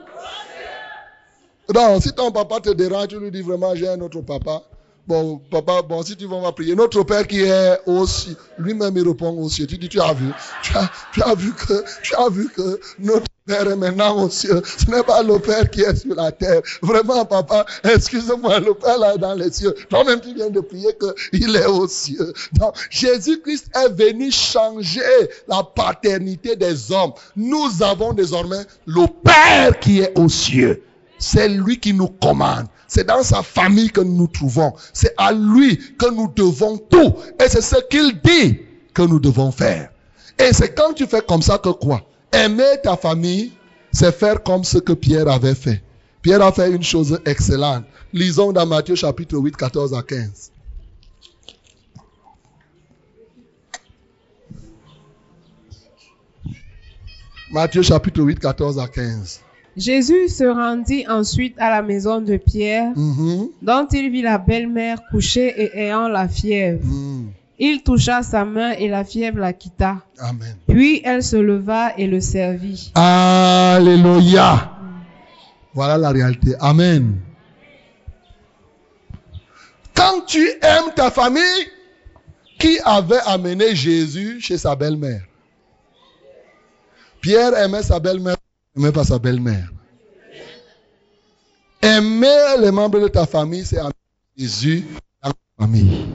Non, si ton papa te dérange, tu lui dis vraiment, j'ai un autre papa. Bon, papa, bon, si tu vas, on prier. Notre Père qui est au ciel, lui-même il répond au ciel. Tu dis, tu as vu, tu as, tu as vu que, tu as vu que notre Père est maintenant au ciel. Ce n'est pas le Père qui est sur la terre. Vraiment, papa, excuse-moi, le Père là dans les cieux. Toi-même, tu viens de prier qu'il est au ciel. Donc, Jésus-Christ est venu changer la paternité des hommes. Nous avons désormais le Père qui est au cieux. C'est lui qui nous commande. C'est dans sa famille que nous nous trouvons. C'est à lui que nous devons tout. Et c'est ce qu'il dit que nous devons faire. Et c'est quand tu fais comme ça que quoi? Aimer ta famille, c'est faire comme ce que Pierre avait fait. Pierre a fait une chose excellente. Lisons dans Matthieu chapitre 8, 14 à 15. Matthieu chapitre 8, 14 à 15. Jésus se rendit ensuite à la maison de Pierre, Mhm. dont il vit la belle-mère couchée et ayant la fièvre. Mm. Il toucha sa main et la fièvre la quitta. Amen. Puis elle se leva et le servit. Alléluia. Voilà la réalité. Amen. Quand tu aimes ta famille, qui avait amené Jésus chez sa belle-mère? Pierre aimait sa belle-mère, n'aimait pas sa belle-mère. Aimer les membres de ta famille, c'est amener Jésus dans ta famille.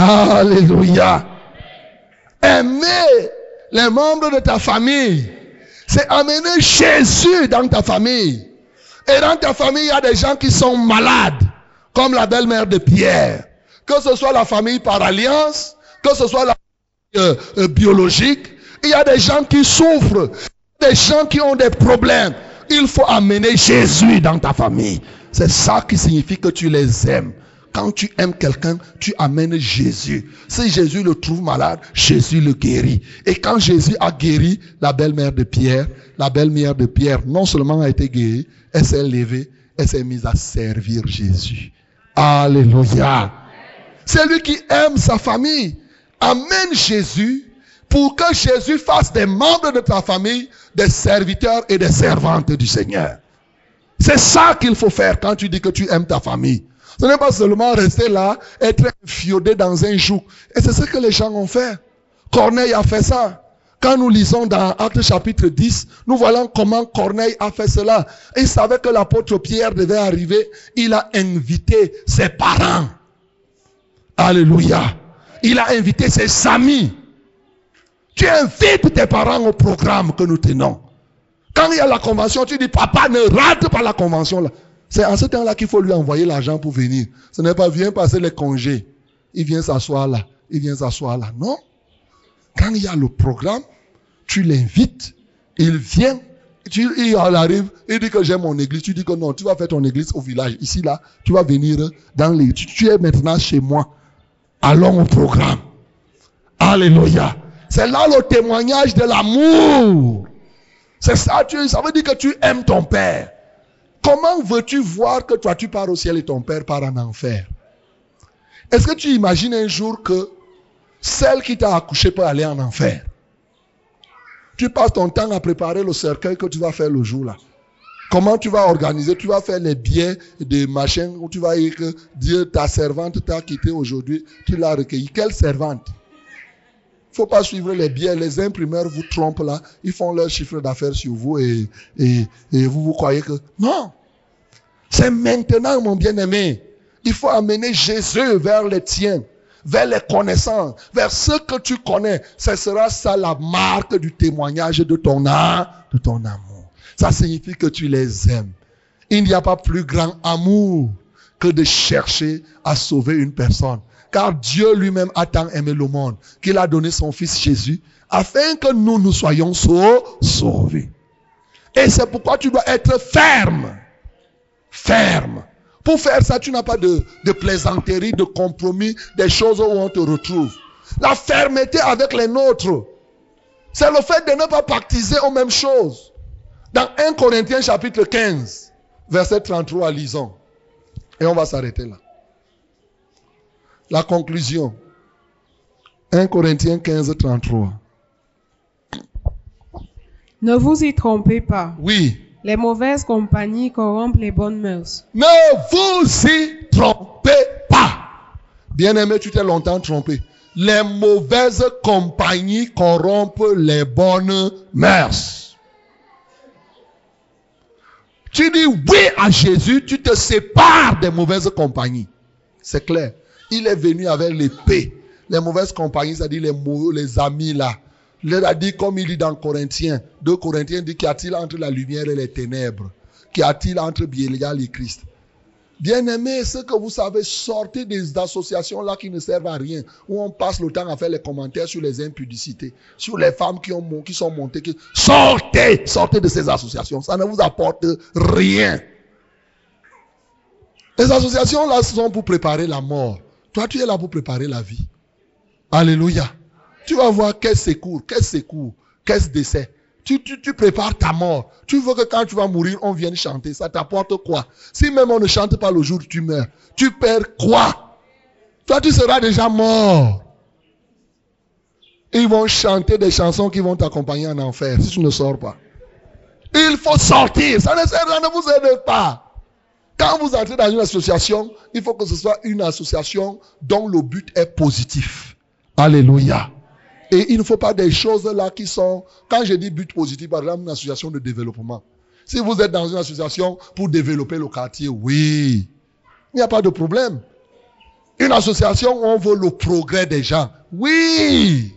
Alléluia. Aimer les membres de ta famille, c'est amener Jésus dans ta famille. Et dans ta famille, il y a des gens qui sont malades, comme la belle-mère de Pierre. Que ce soit la famille par alliance, que ce soit la famille euh, euh, biologique, il y a des gens qui souffrent, des gens qui ont des problèmes. Il faut amener Jésus dans ta famille. C'est ça qui signifie que tu les aimes. Quand tu aimes quelqu'un, tu amènes Jésus. Si Jésus le trouve malade, Jésus le guérit. Et quand Jésus a guéri la belle-mère de Pierre, la belle-mère de Pierre non seulement a été guérie, elle s'est levée, elle s'est mise à servir Jésus. Alléluia. C'est lui qui aime sa famille. Amène Jésus pour que Jésus fasse des membres de ta famille des serviteurs et des servantes du Seigneur. C'est ça qu'il faut faire quand tu dis que tu aimes ta famille. Ce n'est pas seulement rester là, être fiodé dans un joug. Et c'est ce que les gens ont fait. Corneille a fait ça. Quand nous lisons dans Actes chapitre 10, nous voyons comment Corneille a fait cela. Il savait que l'apôtre Pierre devait arriver. Il a invité ses parents. Alléluia. Il a invité ses amis. Tu invites tes parents au programme que nous tenons. Quand il y a la convention, tu dis, papa, ne rate pas la convention là. C'est en ce temps-là qu'il faut lui envoyer l'argent pour venir. Ce n'est pas viens passer les congés. Il vient s'asseoir là. Il vient s'asseoir là. Non. Quand il y a le programme, tu l'invites. Il vient. Il arrive. Il dit que j'ai mon église. Tu dis que non, tu vas faire ton église au village. Ici là, tu vas venir dans. Tu, tu es maintenant chez moi. Allons au programme. Alléluia. C'est là le témoignage de l'amour. C'est ça, tu, ça veut dire que tu aimes ton père. Comment veux-tu voir que toi tu pars au ciel et ton père part en enfer? Est-ce que tu imagines un jour que celle qui t'a accouché peut aller en enfer? Tu passes ton temps à préparer le cercueil que tu vas faire le jour là. Comment tu vas organiser? Tu vas faire les billets des machins où tu vas dire que Dieu, ta servante t'a quitté aujourd'hui, tu l'as recueilli. Quelle servante? Faut pas suivre les biais. Les imprimeurs vous trompent là. Ils font leur chiffre d'affaires sur vous et, vous vous croyez que... Non. C'est maintenant, mon bien-aimé. Il faut amener Jésus vers les tiens, vers les connaissances, vers ce que tu connais. Ce sera ça la marque du témoignage de ton âme, de ton amour. Ça signifie que tu les aimes. Il n'y a pas plus grand amour que de chercher à sauver une personne. Car Dieu lui-même a tant aimé le monde qu'il a donné son Fils Jésus afin que nous nous soyons sauvés. Et c'est pourquoi tu dois être ferme. Ferme. Pour faire ça, tu n'as pas de, plaisanterie, de compromis, des choses où on te retrouve. La fermeté avec les nôtres, c'est le fait de ne pas pactiser aux mêmes choses. Dans 1 Corinthiens chapitre 15, verset 33, lisons. Et on va s'arrêter là. La conclusion. 1 Corinthiens 15, 33. Ne vous y trompez pas. Oui. Les mauvaises compagnies corrompent les bonnes mœurs. Ne vous y trompez pas. Bien-aimé, tu t'es longtemps trompé. Les mauvaises compagnies corrompent les bonnes mœurs. Tu dis oui à Jésus, tu te sépares des mauvaises compagnies. C'est clair. Il est venu avec l'épée. Les mauvaises compagnies, c'est-à-dire les, les amis là. Il a dit, comme il dit dans Corinthiens, 2 Corinthiens dit, qu'y a-t-il entre la lumière et les ténèbres? Qu'y a-t-il entre Biélial et Christ? Bien-aimés, ce que vous savez, sortez des associations là qui ne servent à rien, où on passe le temps à faire les commentaires sur les impudicités, sur les femmes qui, ont, qui sont montées. Sortez, sortez de ces associations, ça ne vous apporte rien. Les associations là sont pour préparer la mort. Toi, tu es là pour préparer la vie. Alléluia. Tu vas voir quel secours, quel secours, quel décès. Tu, tu, tu prépares ta mort. Tu veux que quand tu vas mourir, on vienne chanter. Ça t'apporte quoi? Si même on ne chante pas le jour où tu meurs, tu perds quoi? Toi, tu seras déjà mort. Ils vont chanter des chansons qui vont t'accompagner en enfer si tu ne sors pas. Il faut sortir. Ça ne rien, ne vous aide pas. Quand vous entrez dans une association, il faut que ce soit une association dont le but est positif. Alléluia. Et il ne faut pas des choses là qui sont, quand je dis but positif, par exemple, une association de développement. Si vous êtes dans une association pour développer le quartier, oui, il n'y a pas de problème. Une association où on veut le progrès des gens, oui.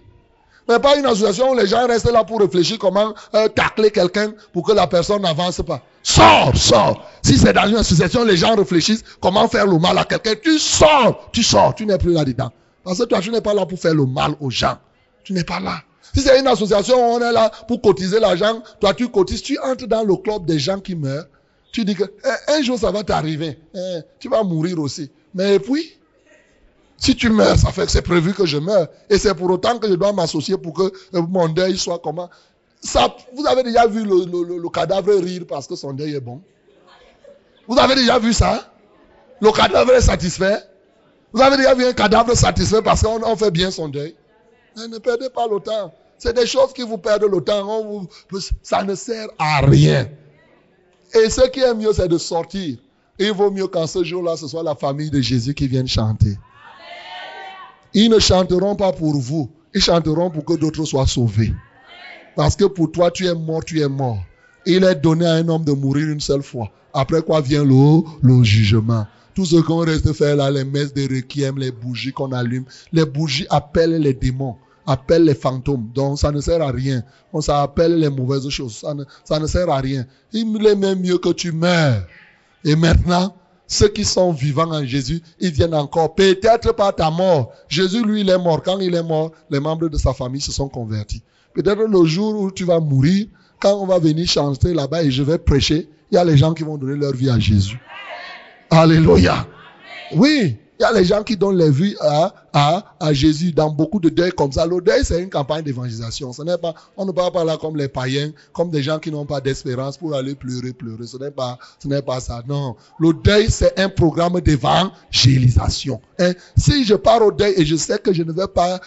Mais pas une association où les gens restent là pour réfléchir comment euh, tacler quelqu'un pour que la personne n'avance pas. Sors, sors. Si c'est dans une association les gens réfléchissent comment faire le mal à quelqu'un, tu sors, tu sors, tu n'es plus là-dedans. Parce que toi, tu n'es pas là pour faire le mal aux gens. Tu n'es pas là. Si c'est une association où on est là pour cotiser l'argent, toi tu cotises, tu entres dans le club des gens qui meurent. Tu dis que eh, un jour ça va t'arriver. Eh, tu vas mourir aussi. Mais puis, si tu meurs, ça fait que c'est prévu que je meure. Et c'est pour autant que je dois m'associer pour que euh, mon deuil soit comment. Ça, vous avez déjà vu le, le- le- cadavre rire parce que son deuil est bon. Vous avez déjà vu ça? Le cadavre est satisfait. Vous avez déjà vu un cadavre satisfait parce qu'on on fait bien son deuil. Ne perdez pas le temps. C'est des choses qui vous perdent le temps. Ça ne sert à rien. Et ce qui est mieux, c'est de sortir. Il vaut mieux qu'en ce jour-là, ce soit la famille de Jésus qui vienne chanter. Ils ne chanteront pas pour vous. Ils chanteront pour que d'autres soient sauvés. Parce que pour toi, tu es mort, tu es mort. Il est donné à un homme de mourir une seule fois. Après quoi vient le, le jugement. Tout ce qu'on reste faire là, les messes de requiem, les bougies qu'on allume, les bougies appellent les démons, appellent les fantômes. Donc ça ne sert à rien. On s'appelle les mauvaises choses. Ça ne, ça ne sert à rien. Il est même mieux que tu meurs. Et maintenant, ceux qui sont vivants en Jésus, ils viennent encore. Peut-être par ta mort. Jésus, lui, il est mort. Quand il est mort, les membres de sa famille se sont convertis. Peut-être le jour où tu vas mourir, quand on va venir chanter là-bas et je vais prêcher, il y a les gens qui vont donner leur vie à Jésus. Alléluia. Oui, il y a les gens qui donnent leur vie à, Jésus dans beaucoup de deuils comme ça. Le deuil, c'est une campagne d'évangélisation. Ce n'est pas, on ne parle pas là comme les païens, comme des gens qui n'ont pas d'espérance pour aller pleurer, pleurer. Ce n'est pas, ce n'est pas ça. Non. Le deuil, c'est un programme d'évangélisation. Hein? Si je pars au deuil et je sais que je ne vais pas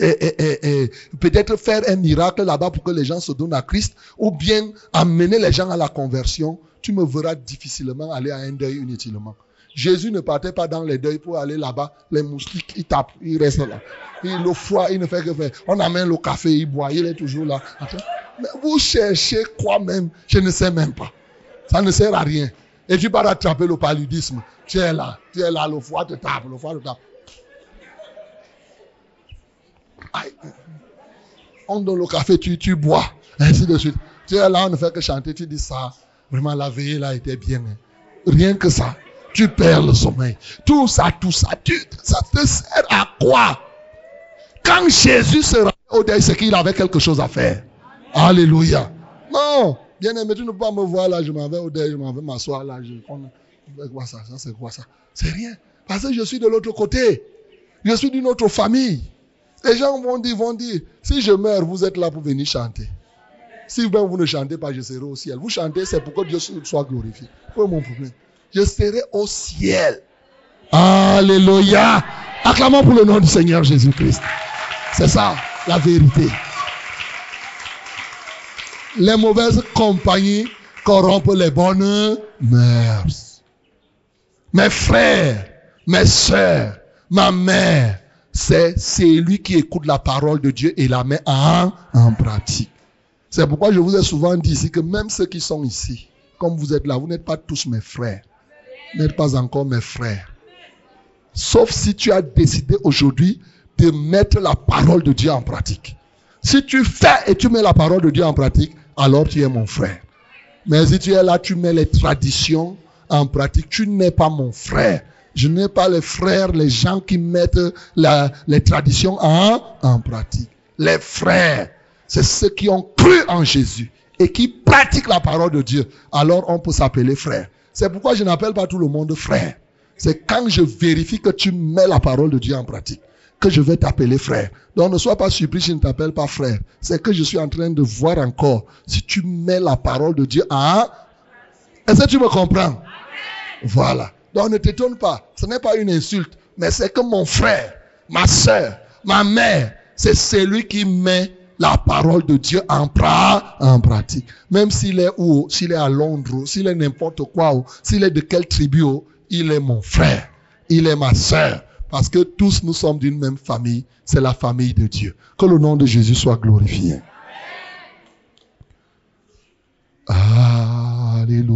eh, eh, eh, peut-être faire un miracle là-bas pour que les gens se donnent à Christ, ou bien amener les gens à la conversion, tu me verras difficilement aller à un deuil inutilement. Jésus ne partait pas dans les deuils pour aller là-bas. Les moustiques, il tape, il reste là. Il le froid, il ne fait que faire. On amène le café, il boit, il est toujours là. Mais vous cherchez quoi même? Je ne sais même pas. Ça ne sert à rien. Et tu vas attraper le paludisme. Tu es là, tu es là, le foie te tape, le foie te tape. Aïe. On donne le café, tu, tu bois, ainsi de suite. Tu es là, on ne fait que chanter, tu dis ça. Vraiment, la veillée là était bien. hein. Rien que ça. Tu perds le sommeil. Tout ça, tout ça, ça te sert à quoi? Quand Jésus se rendait au deuil, c'est qu'il avait quelque chose à faire. Alléluia. Non, bien aimé, tu ne peux pas me voir là, je m'en vais au deuil, je m'en vais m'asseoir là. Je, quoi ça, ça c'est quoi ça? C'est rien. Parce que je suis de l'autre côté. Je suis d'une autre famille. Les gens vont dire, vont dire, si je meurs, vous êtes là pour venir chanter. Si vous ne chantez pas, je serai au ciel. Vous chantez, c'est pour que Dieu soit glorifié. Quel est mon problème? Je serai au ciel. Alléluia. Acclamons pour le nom du Seigneur Jésus-Christ. C'est ça, la vérité. Les mauvaises compagnies corrompent les bonnes mœurs. Mes frères, mes soeurs, ma mère, c'est celui qui écoute la parole de Dieu et la met en, en pratique. C'est pourquoi je vous ai souvent dit ici que même ceux qui sont ici, comme vous êtes là, vous n'êtes pas tous mes frères. N'êtes pas encore mes frères. Sauf si tu as décidé aujourd'hui de mettre la parole de Dieu en pratique. Si tu fais et tu mets la parole de Dieu en pratique, alors tu es mon frère. Mais si tu es là, tu mets les traditions en pratique, tu n'es pas mon frère. Je n'ai pas les frères, les gens qui mettent la- les traditions en, en pratique. Les frères, c'est ceux qui ont cru en Jésus et qui pratiquent la parole de Dieu. Alors on peut s'appeler frère. C'est pourquoi je n'appelle pas tout le monde frère. C'est quand je vérifie que tu mets la parole de Dieu en pratique que je vais t'appeler frère. Donc ne sois pas surpris si je ne t'appelle pas frère. C'est que je suis en train de voir encore si tu mets la parole de Dieu en... Est-ce que tu me comprends? Voilà. Donc ne t'étonne pas. Ce n'est pas une insulte, mais c'est que mon frère, ma soeur, ma mère, c'est celui qui met la parole de Dieu en, en pratique. Même s'il est où, s'il est à Londres, s'il est n'importe quoi, s'il est de quelle tribu, il est mon frère, il est ma soeur. Parce que tous nous sommes d'une même famille, c'est la famille de Dieu. Que le nom de Jésus soit glorifié. Alléluia.